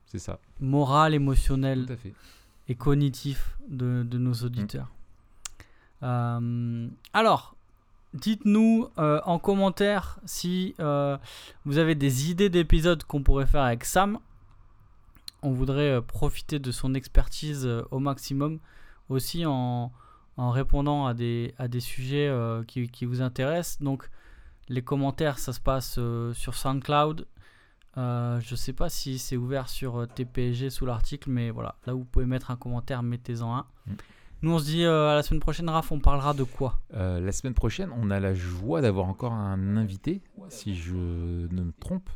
c'est ça. Moral, émotionnel et cognitif de, de nos auditeurs. Mm. Euh, alors, dites-nous euh, en commentaire si euh, vous avez des idées d'épisodes qu'on pourrait faire avec Sam. On voudrait profiter de son expertise au maximum aussi en, en répondant à des, à des sujets euh, qui, qui, vous intéressent. Donc, les commentaires, ça se passe euh, sur SoundCloud. Euh, je ne sais pas si c'est ouvert sur TPG sous l'article, mais voilà, là vous pouvez mettre un commentaire, mettez-en un. Mm. Nous, on se dit à la semaine prochaine, Raph, on parlera de quoi? La semaine prochaine, on a la joie d'avoir encore un invité, si je ne me trompe.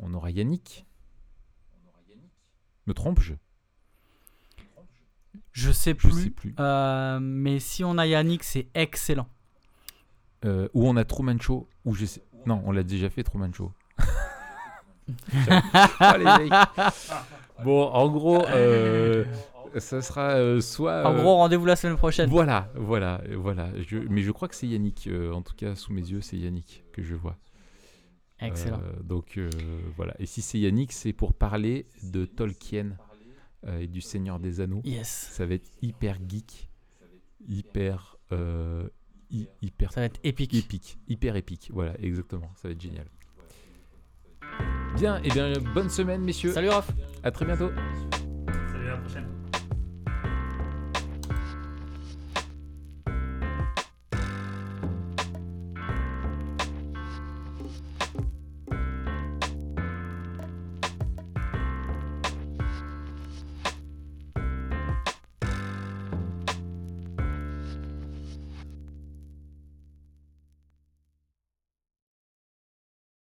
On aura Yannick. Me trompe-je je sais plus. sais plus. Euh, mais si on a Yannick, c'est excellent. Euh, ou on a Truman Show. Ou je sais... Non, on l'a déjà fait, Truman Show. bon, en gros, euh, ça sera soit. En gros, rendez-vous la semaine prochaine. Voilà, voilà, voilà. mais je crois que c'est Yannick. en tout cas, sous mes yeux, c'est Yannick que je vois. Excellent. donc voilà. Et si c'est Yannick, c'est pour parler de Tolkien. Euh, et du Seigneur des Anneaux. Yes. Ça va être hyper geek, hyper, euh, hy- hyper Ça va être épique. épique, hyper épique. Voilà, exactement. Ça va être génial. Bien, et bien bonne semaine messieurs. Salut Raph À très bientôt. Salut, à la prochaine.